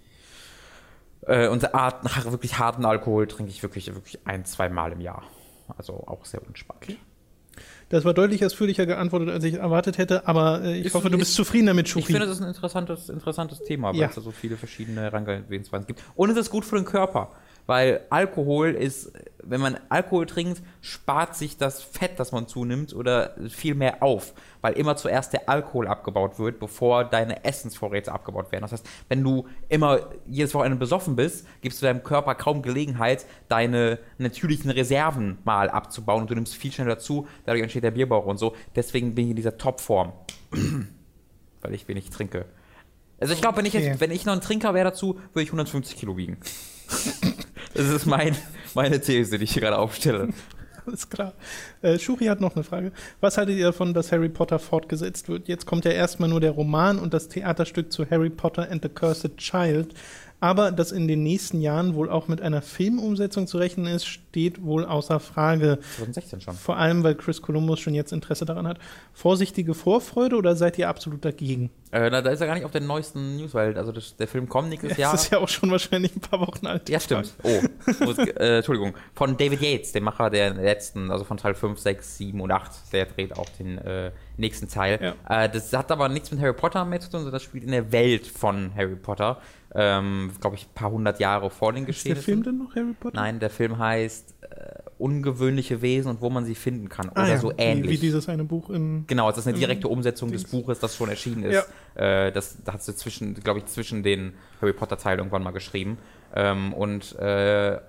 Speaker 2: Äh, und Art, wirklich harten Alkohol trinke ich wirklich, wirklich ein, zwei Mal im Jahr. Also auch sehr unspannend. Okay.
Speaker 1: Das war deutlich ausführlicher geantwortet, als ich erwartet hätte, aber äh, ich ist, hoffe, du bist zufrieden damit,
Speaker 2: Schufi. Ich finde, das ist ein interessantes, interessantes Thema, weil ja. es da so viele verschiedene Herangehensweisen gibt. Und es ist gut für den Körper. Weil Alkohol ist, wenn man Alkohol trinkt, spart sich das Fett, das man zunimmt, oder viel mehr auf. Weil immer zuerst der Alkohol abgebaut wird, bevor deine Essensvorräte abgebaut werden. Das heißt, wenn du immer jedes Wochenende besoffen bist, gibst du deinem Körper kaum Gelegenheit, deine natürlichen Reserven mal abzubauen und du nimmst viel schneller zu, dadurch entsteht der Bierbauch und so. Deswegen bin ich in dieser Topform. <clears throat> Weil ich wenig trinke. Also ich glaube, wenn, okay. wenn ich noch ein Trinker wäre dazu, würde ich 150 Kilo wiegen. <laughs> Das ist mein, meine These, die ich hier gerade aufstelle. <laughs>
Speaker 1: Alles klar. Äh, Shuri hat noch eine Frage. Was haltet ihr davon, dass Harry Potter fortgesetzt wird? Jetzt kommt ja erstmal nur der Roman und das Theaterstück zu Harry Potter and the Cursed Child aber dass in den nächsten Jahren wohl auch mit einer Filmumsetzung zu rechnen ist, steht wohl außer Frage.
Speaker 2: 2016 schon.
Speaker 1: Vor allem, weil Chris Columbus schon jetzt Interesse daran hat. Vorsichtige Vorfreude oder seid ihr absolut dagegen?
Speaker 2: Äh, na, da ist er gar nicht auf der neuesten News, weil also das, der Film kommt nächstes ja, Jahr.
Speaker 1: Das ist ja auch schon wahrscheinlich ein paar Wochen alt.
Speaker 2: Ja, stimmt. Oh, äh, Entschuldigung. Von David Yates, dem Macher der letzten, also von Teil 5, 6, 7 und 8. Der dreht auch den äh, nächsten Teil. Ja. Äh, das hat aber nichts mit Harry Potter mehr zu tun, sondern das spielt in der Welt von Harry Potter. Ähm, Glaube ich, ein paar hundert Jahre vor den Geschehnissen.
Speaker 1: Ist der Film denn noch Harry Potter?
Speaker 2: Nein, der Film heißt äh, Ungewöhnliche Wesen und wo man sie finden kann. Ah, oder ja. so ähnlich.
Speaker 1: Wie, wie, dieses eine Buch in.
Speaker 2: Genau, es ist eine direkte Umsetzung Dings. des Buches, das schon erschienen ist. Ja. Äh, das, das hat sie zwischen, glaube ich, zwischen den Harry Potter-Teilen irgendwann mal geschrieben. Ähm, und äh,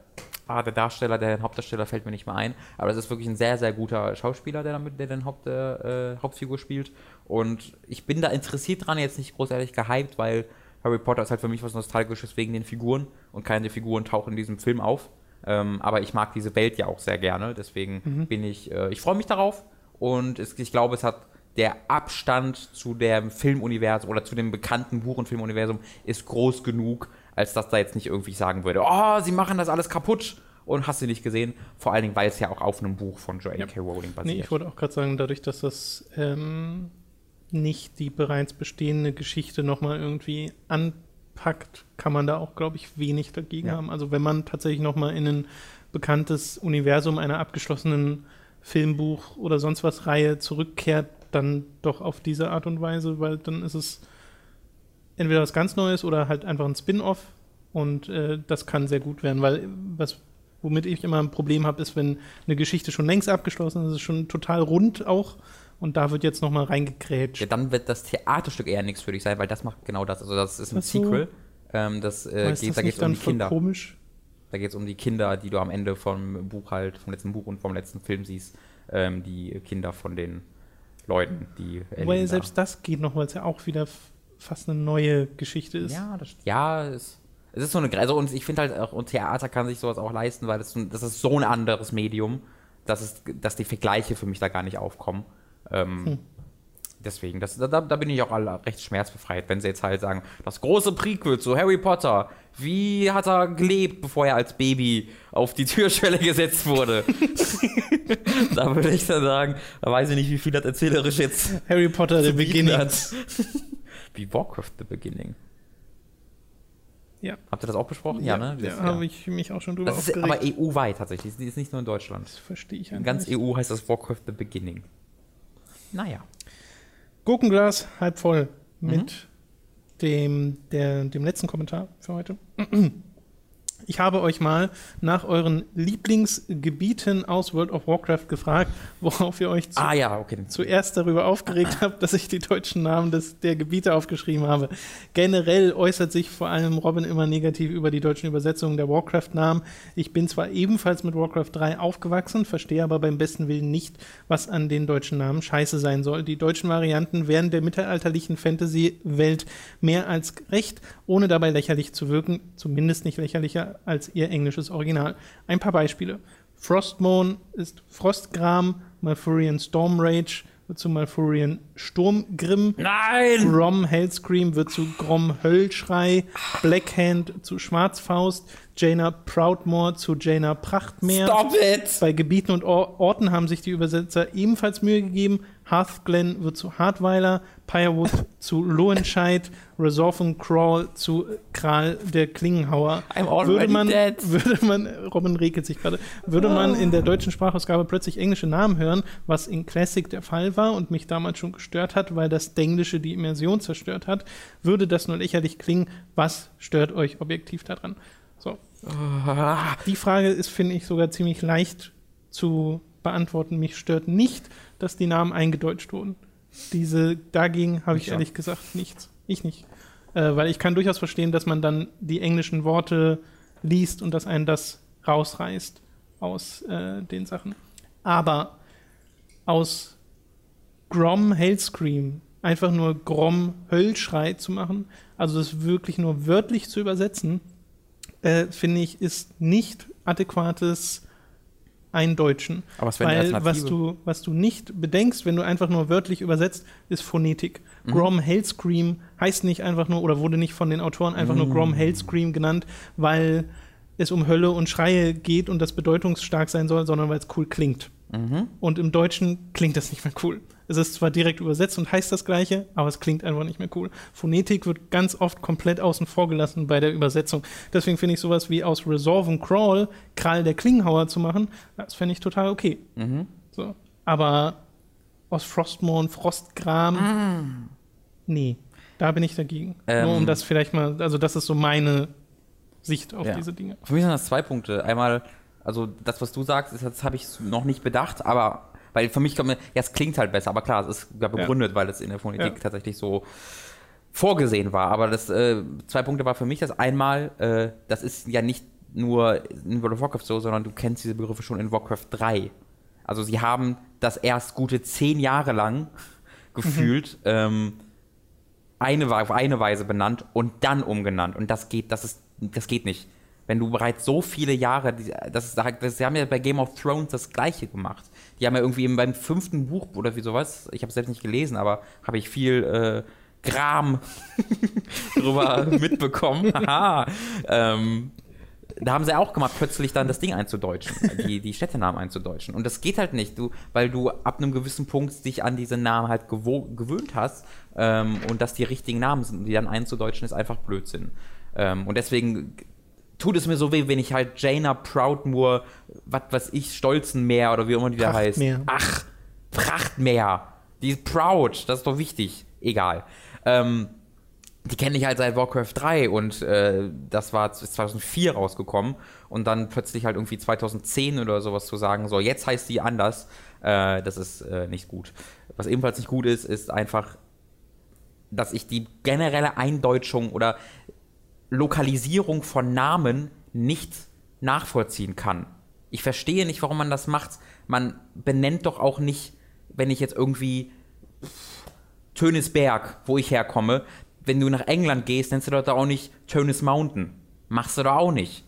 Speaker 2: ah, der Darsteller, der Hauptdarsteller fällt mir nicht mehr ein, aber das ist wirklich ein sehr, sehr guter Schauspieler, der damit, der den Haupt, äh, Hauptfigur spielt. Und ich bin da interessiert dran, jetzt nicht großartig gehypt, weil Harry Potter ist halt für mich was Nostalgisches wegen den Figuren und keine Figuren tauchen in diesem Film auf. Ähm, aber ich mag diese Welt ja auch sehr gerne, deswegen mhm. bin ich, äh, ich freue mich darauf und es, ich glaube, es hat der Abstand zu dem Filmuniversum oder zu dem bekannten Buch- und Filmuniversum ist groß genug, als dass da jetzt nicht irgendwie sagen würde, oh, sie machen das alles kaputt und hast du nicht gesehen. Vor allen Dingen, weil es ja auch auf einem Buch von Joanne ja. Rowling basiert.
Speaker 1: Nee, ich wollte auch gerade sagen, dadurch, dass das ähm, nicht die bereits bestehende Geschichte nochmal irgendwie anpackt, kann man da auch, glaube ich, wenig dagegen ja. haben. Also wenn man tatsächlich nochmal in ein bekanntes Universum einer abgeschlossenen Filmbuch oder sonst was Reihe zurückkehrt, dann doch auf diese Art und Weise, weil dann ist es entweder was ganz Neues oder halt einfach ein Spin-off und äh, das kann sehr gut werden, weil was womit ich immer ein Problem habe, ist, wenn eine Geschichte schon längst abgeschlossen ist, ist es schon total rund auch und da wird jetzt noch mal reingekrätscht.
Speaker 2: Ja, dann wird das Theaterstück eher nichts für dich sein, weil das macht genau das. Also das ist ein so. Sequel. Ähm, das, äh, geht, das da geht es um die Kinder.
Speaker 1: Komisch?
Speaker 2: Da geht es um die Kinder, die du am Ende vom Buch halt, vom letzten Buch und vom letzten Film siehst. Ähm, die Kinder von den Leuten, die.
Speaker 1: Weil selbst das geht noch, weil es ja auch wieder fast eine neue Geschichte ist.
Speaker 2: Ja, das, ja, es, es ist so eine also und ich finde halt auch und Theater kann sich sowas auch leisten, weil das, das ist so ein anderes Medium, dass es, dass die Vergleiche für mich da gar nicht aufkommen. Ähm, hm. Deswegen, das, da, da bin ich auch alle recht schmerzbefreit, wenn sie jetzt halt sagen, das große Prequel zu Harry Potter, wie hat er gelebt, bevor er als Baby auf die Türschwelle gesetzt wurde? <laughs> <laughs> da würde ich dann sagen, da weiß ich nicht, wie viel das erzählerisch jetzt
Speaker 1: Harry Potter, der Beginn hat. <laughs>
Speaker 2: wie Warcraft The Beginning.
Speaker 1: Ja.
Speaker 2: Habt ihr das auch besprochen?
Speaker 1: Ja, ja ne? Da ja. habe ich mich auch schon drüber
Speaker 2: Das ist aber EU-weit tatsächlich. Das ist nicht nur in Deutschland. Das
Speaker 1: verstehe ich
Speaker 2: In ganz. EU heißt das Warcraft The Beginning. Naja.
Speaker 1: Gurkenglas halb voll mit mhm. dem, der, dem letzten Kommentar für heute. <clears throat> Ich habe euch mal nach euren Lieblingsgebieten aus World of Warcraft gefragt, worauf ihr euch
Speaker 2: zu ah, ja, okay.
Speaker 1: zuerst darüber aufgeregt habt, dass ich die deutschen Namen des, der Gebiete aufgeschrieben habe. Generell äußert sich vor allem Robin immer negativ über die deutschen Übersetzungen der Warcraft-Namen. Ich bin zwar ebenfalls mit Warcraft 3 aufgewachsen, verstehe aber beim besten Willen nicht, was an den deutschen Namen scheiße sein soll. Die deutschen Varianten wären der mittelalterlichen Fantasy-Welt mehr als recht, ohne dabei lächerlich zu wirken, zumindest nicht lächerlicher als ihr englisches Original. Ein paar Beispiele. Frostmourne ist Frostgram, Malfurion Stormrage wird zu Malfurion Sturmgrimm.
Speaker 2: Nein!
Speaker 1: Grom Hellscream wird zu Grom Höllschrei. Blackhand zu Schwarzfaust. Jaina Proudmore zu Jaina Prachtmeer.
Speaker 2: Stop it!
Speaker 1: Bei Gebieten und Orten haben sich die Übersetzer ebenfalls Mühe gegeben. Hearthglen wird zu Hartweiler, Pirewood zu Lohenscheid, Resolve Crawl zu Kral der Klingenhauer.
Speaker 2: I'm already
Speaker 1: würde man,
Speaker 2: dead. <laughs>
Speaker 1: Würde man, Robin regelt sich gerade, würde man in der deutschen Sprachausgabe plötzlich englische Namen hören, was in Classic der Fall war und mich damals schon gestört hat, weil das Denglische die Immersion zerstört hat, würde das nur lächerlich klingen. Was stört euch objektiv daran? So. Ah. Die Frage ist, finde ich, sogar ziemlich leicht zu beantworten. Mich stört nicht, dass die Namen eingedeutscht wurden. Diese, dagegen habe ich ehrlich gesagt nichts. Ich nicht. Äh, weil ich kann durchaus verstehen, dass man dann die englischen Worte liest und dass einen das rausreißt aus äh, den Sachen. Aber aus Grom Hellscream einfach nur Grom Höllschrei zu machen, also das wirklich nur wörtlich zu übersetzen, äh, finde ich, ist nicht adäquates Eindeutschen.
Speaker 2: Aber was
Speaker 1: Weil was du, was du nicht bedenkst, wenn du einfach nur wörtlich übersetzt, ist Phonetik. Mhm. Grom Hellscream heißt nicht einfach nur oder wurde nicht von den Autoren einfach mhm. nur Grom Hellscream genannt, weil es um Hölle und Schreie geht und das bedeutungsstark sein soll, sondern weil es cool klingt. Mhm. Und im Deutschen klingt das nicht mehr cool. Es ist zwar direkt übersetzt und heißt das Gleiche, aber es klingt einfach nicht mehr cool. Phonetik wird ganz oft komplett außen vor gelassen bei der Übersetzung. Deswegen finde ich sowas wie aus Resolve und Crawl Krall der Klingenhauer zu machen, das fände ich total okay. Mhm. So. Aber aus Frostmourne, Frostgram. Nee, da bin ich dagegen. Nur um
Speaker 2: Ähm.
Speaker 1: das vielleicht mal, also das ist so meine Sicht auf
Speaker 2: Ja.
Speaker 1: diese Dinge.
Speaker 2: Für mich sind das zwei Punkte. Einmal, also das, was du sagst, ist, das habe ich noch nicht bedacht, aber weil für mich kommt mir, ja, es klingt halt besser, aber klar, es ist ja begründet, weil es in der Phonetik
Speaker 1: Ja.
Speaker 2: tatsächlich so vorgesehen war. Aber das äh, zwei Punkte war für mich das einmal, äh, das ist ja nicht nur in World of Warcraft so, sondern du kennst diese Begriffe schon in Warcraft 3. Also sie haben das erst gute zehn Jahre lang gefühlt ähm, eine, auf eine Weise benannt und dann umgenannt. Und das geht, das ist, das geht nicht. Wenn du bereits so viele Jahre, das ist, das, sie haben ja bei Game of Thrones das Gleiche gemacht. Die haben ja irgendwie eben beim fünften Buch oder wie sowas, ich habe es selbst nicht gelesen, aber habe ich viel äh, Gram <laughs> drüber <laughs> mitbekommen. Haha. ähm, da haben sie auch gemacht, plötzlich dann das Ding einzudeutschen, die, die Städtenamen einzudeutschen. Und das geht halt nicht, du, weil du ab einem gewissen Punkt dich an diese Namen halt gewöhnt hast ähm, und dass die richtigen Namen sind und die dann einzudeutschen, ist einfach Blödsinn. Ähm, und deswegen tut es mir so weh, wenn ich halt Jaina Proudmoore, was weiß ich, Stolzenmeer oder wie immer die da heißt. Ach, Prachtmeer. Die ist proud, das ist doch wichtig. Egal. Ähm, die kenne ich halt seit Warcraft 3 und äh, das war 2004 rausgekommen und dann plötzlich halt irgendwie 2010 oder sowas zu sagen, so jetzt heißt die anders, äh, das ist äh, nicht gut. Was ebenfalls nicht gut ist, ist einfach, dass ich die generelle Eindeutschung oder Lokalisierung von Namen nicht nachvollziehen kann. Ich verstehe nicht, warum man das macht. Man benennt doch auch nicht, wenn ich jetzt irgendwie Tönisberg, wo ich herkomme, wenn du nach England gehst, nennst du dort auch nicht Tönis Mountain. Machst du doch auch nicht.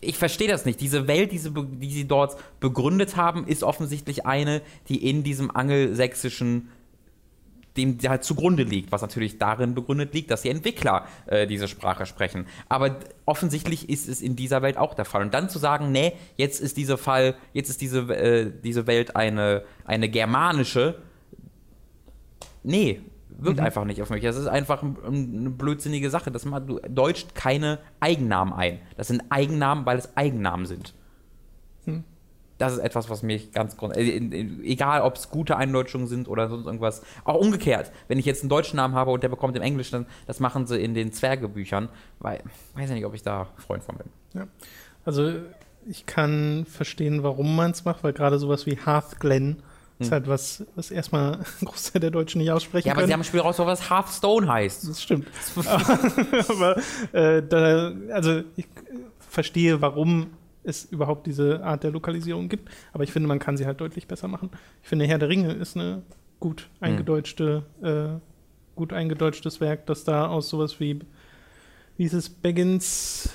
Speaker 2: Ich verstehe das nicht. Diese Welt, die die sie dort begründet haben, ist offensichtlich eine, die in diesem angelsächsischen dem die halt zugrunde liegt, was natürlich darin begründet liegt, dass die Entwickler äh, diese Sprache sprechen. Aber offensichtlich ist es in dieser Welt auch der Fall. Und dann zu sagen, nee, jetzt ist dieser Fall, jetzt ist diese, äh, diese Welt eine, eine germanische, nee, wirkt einfach nicht auf mich. Das ist einfach ein- eine blödsinnige Sache. Das macht, du deutscht keine Eigennamen ein. Das sind Eigennamen, weil es Eigennamen sind. Das ist etwas, was mich ganz grund äh, egal ob es gute Eindeutschungen sind oder sonst irgendwas. Auch umgekehrt, wenn ich jetzt einen deutschen Namen habe und der bekommt im Englischen, das machen sie in den Zwergebüchern, weil weiß ja nicht, ob ich da Freund von bin.
Speaker 1: Ja. Also ich kann verstehen, warum man es macht, weil gerade sowas wie Hearthglen ist halt was, was erstmal <laughs> ein Großteil der Deutschen nicht aussprechen
Speaker 2: Hm. Ja, aber
Speaker 1: können.
Speaker 2: sie haben ein Spiel raus, was Hearthstone heißt.
Speaker 1: Das stimmt. <laughs> aber äh, da, also ich verstehe, warum es überhaupt diese Art der Lokalisierung gibt, aber ich finde, man kann sie halt deutlich besser machen. Ich finde, Herr der Ringe ist eine gut eingedeutschte, äh, gut eingedeutschtes Werk, das da aus sowas wie, wie ist es, Baggins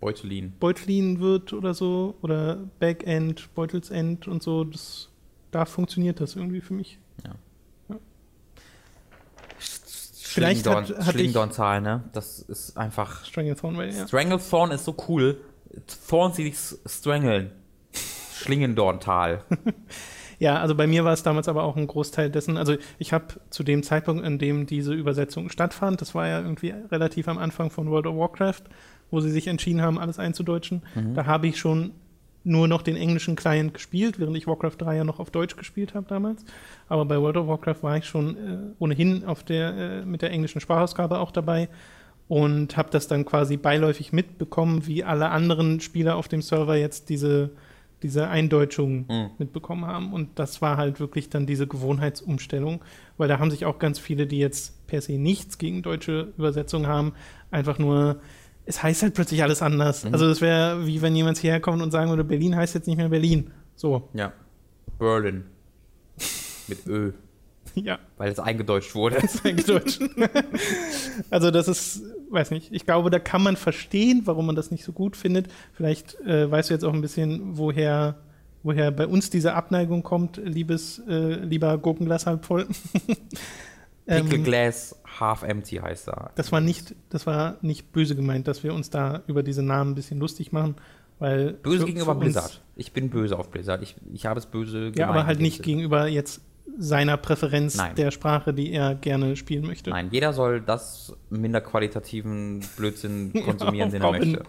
Speaker 2: Beutelin.
Speaker 1: Beutlin wird oder so, oder Backend, Beutelsend und so, das, da funktioniert das irgendwie für mich. Vielleicht hat-
Speaker 2: Schlingendorn-
Speaker 1: hatte ich-
Speaker 2: Schlingendorn-Zahl, ne? Das ist einfach.
Speaker 1: Strangle Thornway, ja.
Speaker 2: Stranglethorn ist so cool. Thorn sie dich strangeln. Schlingendorntal. <laughs>
Speaker 1: Ja, also bei mir war es damals aber auch ein Großteil dessen. Also ich habe zu dem Zeitpunkt, an dem diese Übersetzung stattfand, das war ja irgendwie relativ am Anfang von World of Warcraft, wo sie sich entschieden haben, alles einzudeutschen. Da habe ich schon nur noch den englischen Client gespielt, während ich Warcraft 3 ja noch auf Deutsch gespielt habe damals. Aber bei World of Warcraft war ich schon äh, ohnehin auf der, äh, mit der englischen Sprachausgabe auch dabei und habe das dann quasi beiläufig mitbekommen, wie alle anderen Spieler auf dem Server jetzt diese, diese Eindeutschung
Speaker 2: Mhm.
Speaker 1: mitbekommen haben. Und das war halt wirklich dann diese Gewohnheitsumstellung, weil da haben sich auch ganz viele, die jetzt per se nichts gegen deutsche Übersetzungen haben, einfach nur, es heißt halt plötzlich alles anders.
Speaker 2: Mhm.
Speaker 1: Also das wäre wie wenn jemand hierher kommt und sagen würde, Berlin heißt jetzt nicht mehr Berlin. So,
Speaker 2: Ja. Berlin. Mit Ö.
Speaker 1: ja.
Speaker 2: Weil es eingedeutscht wurde.
Speaker 1: Das Deutsch. <laughs> also das ist, weiß nicht, ich glaube, da kann man verstehen, warum man das nicht so gut findet. Vielleicht äh, weißt du jetzt auch ein bisschen, woher, woher bei uns diese Abneigung kommt, liebes, äh, lieber Gurkenglas halb voll.
Speaker 2: Pickle <laughs>
Speaker 1: ähm,
Speaker 2: Glass Half Empty heißt da.
Speaker 1: das war nicht, das war nicht böse gemeint, dass wir uns da über diese Namen ein bisschen lustig machen, weil
Speaker 2: Böse
Speaker 1: für-
Speaker 2: gegenüber
Speaker 1: für
Speaker 2: Blizzard. Ich bin böse auf Blizzard. Ich, ich habe es böse
Speaker 1: Ja,
Speaker 2: gemeint
Speaker 1: aber halt nicht gegenüber jetzt seiner Präferenz
Speaker 2: Nein.
Speaker 1: der Sprache, die er gerne spielen möchte.
Speaker 2: Nein, jeder soll das minder qualitativen Blödsinn <laughs> konsumieren, den er möchte.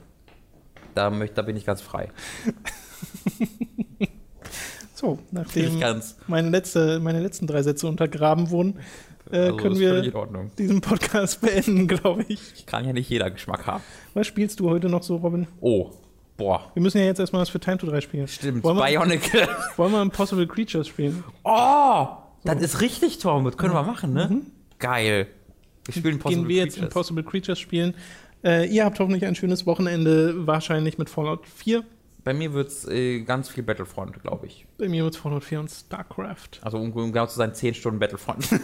Speaker 2: Da, möchte. da bin ich ganz frei. <laughs>
Speaker 1: So, nachdem meine, letzte, meine letzten drei Sätze untergraben wurden, äh,
Speaker 2: Also,
Speaker 1: können wir diesen Podcast <laughs> beenden, glaube ich.
Speaker 2: Kann ja nicht jeder Geschmack haben.
Speaker 1: Was spielst du heute noch so, Robin?
Speaker 2: Oh, boah.
Speaker 1: Wir müssen ja jetzt erstmal was für Time to 3 spielen.
Speaker 2: Stimmt,
Speaker 1: Wollen wir,
Speaker 2: Bionicle. <laughs>
Speaker 1: wollen wir Impossible Creatures spielen?
Speaker 2: Oh, das ist richtig, Tormund. Können wir machen, ne? Geil. Wir spielen Impossible
Speaker 1: Gehen wir jetzt
Speaker 2: Creatures.
Speaker 1: Impossible Creatures spielen. Äh, ihr habt hoffentlich ein schönes Wochenende, wahrscheinlich mit Fallout 4.
Speaker 2: Bei mir wird es äh, ganz viel Battlefront, glaube ich.
Speaker 1: Bei mir wird Fallout 4 und StarCraft.
Speaker 2: Also um, um genau zu sein, 10 Stunden Battlefront. <laughs>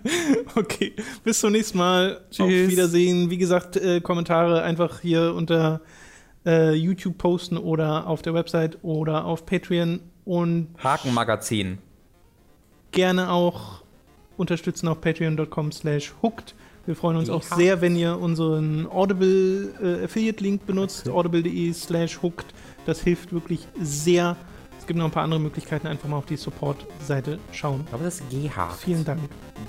Speaker 2: <laughs>
Speaker 1: Okay, bis zum nächsten Mal.
Speaker 2: Tschüss.
Speaker 1: Auf Wiedersehen. Wie gesagt, äh, Kommentare einfach hier unter äh, YouTube posten oder auf der Website oder auf Patreon und
Speaker 2: Hakenmagazin.
Speaker 1: gerne auch unterstützen auf patreon.com slash hooked. Wir freuen uns auch sehr, wenn ihr unseren Audible äh, Affiliate-Link benutzt, audible.de slash hooked. Das hilft wirklich sehr. Es gibt noch ein paar andere Möglichkeiten, einfach mal auf die Support-Seite schauen.
Speaker 2: Ich glaube, das ist gehakt.
Speaker 1: Vielen Dank.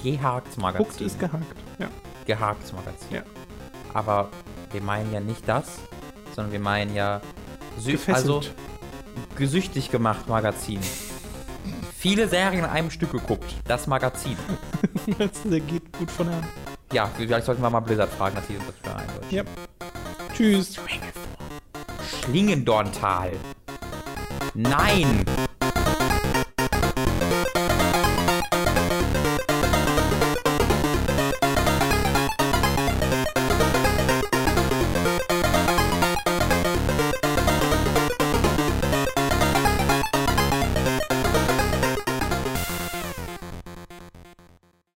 Speaker 2: Gehakt Magazin.
Speaker 1: Hooked ist gehakt. Ja.
Speaker 2: gehakt Magazin.
Speaker 1: Ja.
Speaker 2: Aber wir meinen ja nicht das, sondern wir meinen ja also gesüchtig gemacht Magazin. Viele Serien in einem Stück geguckt. Das Magazin. <laughs>
Speaker 1: Das geht gut von der Hand.
Speaker 2: Ja, vielleicht sollten wir mal Blizzard fragen, dass sie uns das wieder eindeutschen.
Speaker 1: Ja. Tschüss.
Speaker 2: Schlingendorntal. Nein!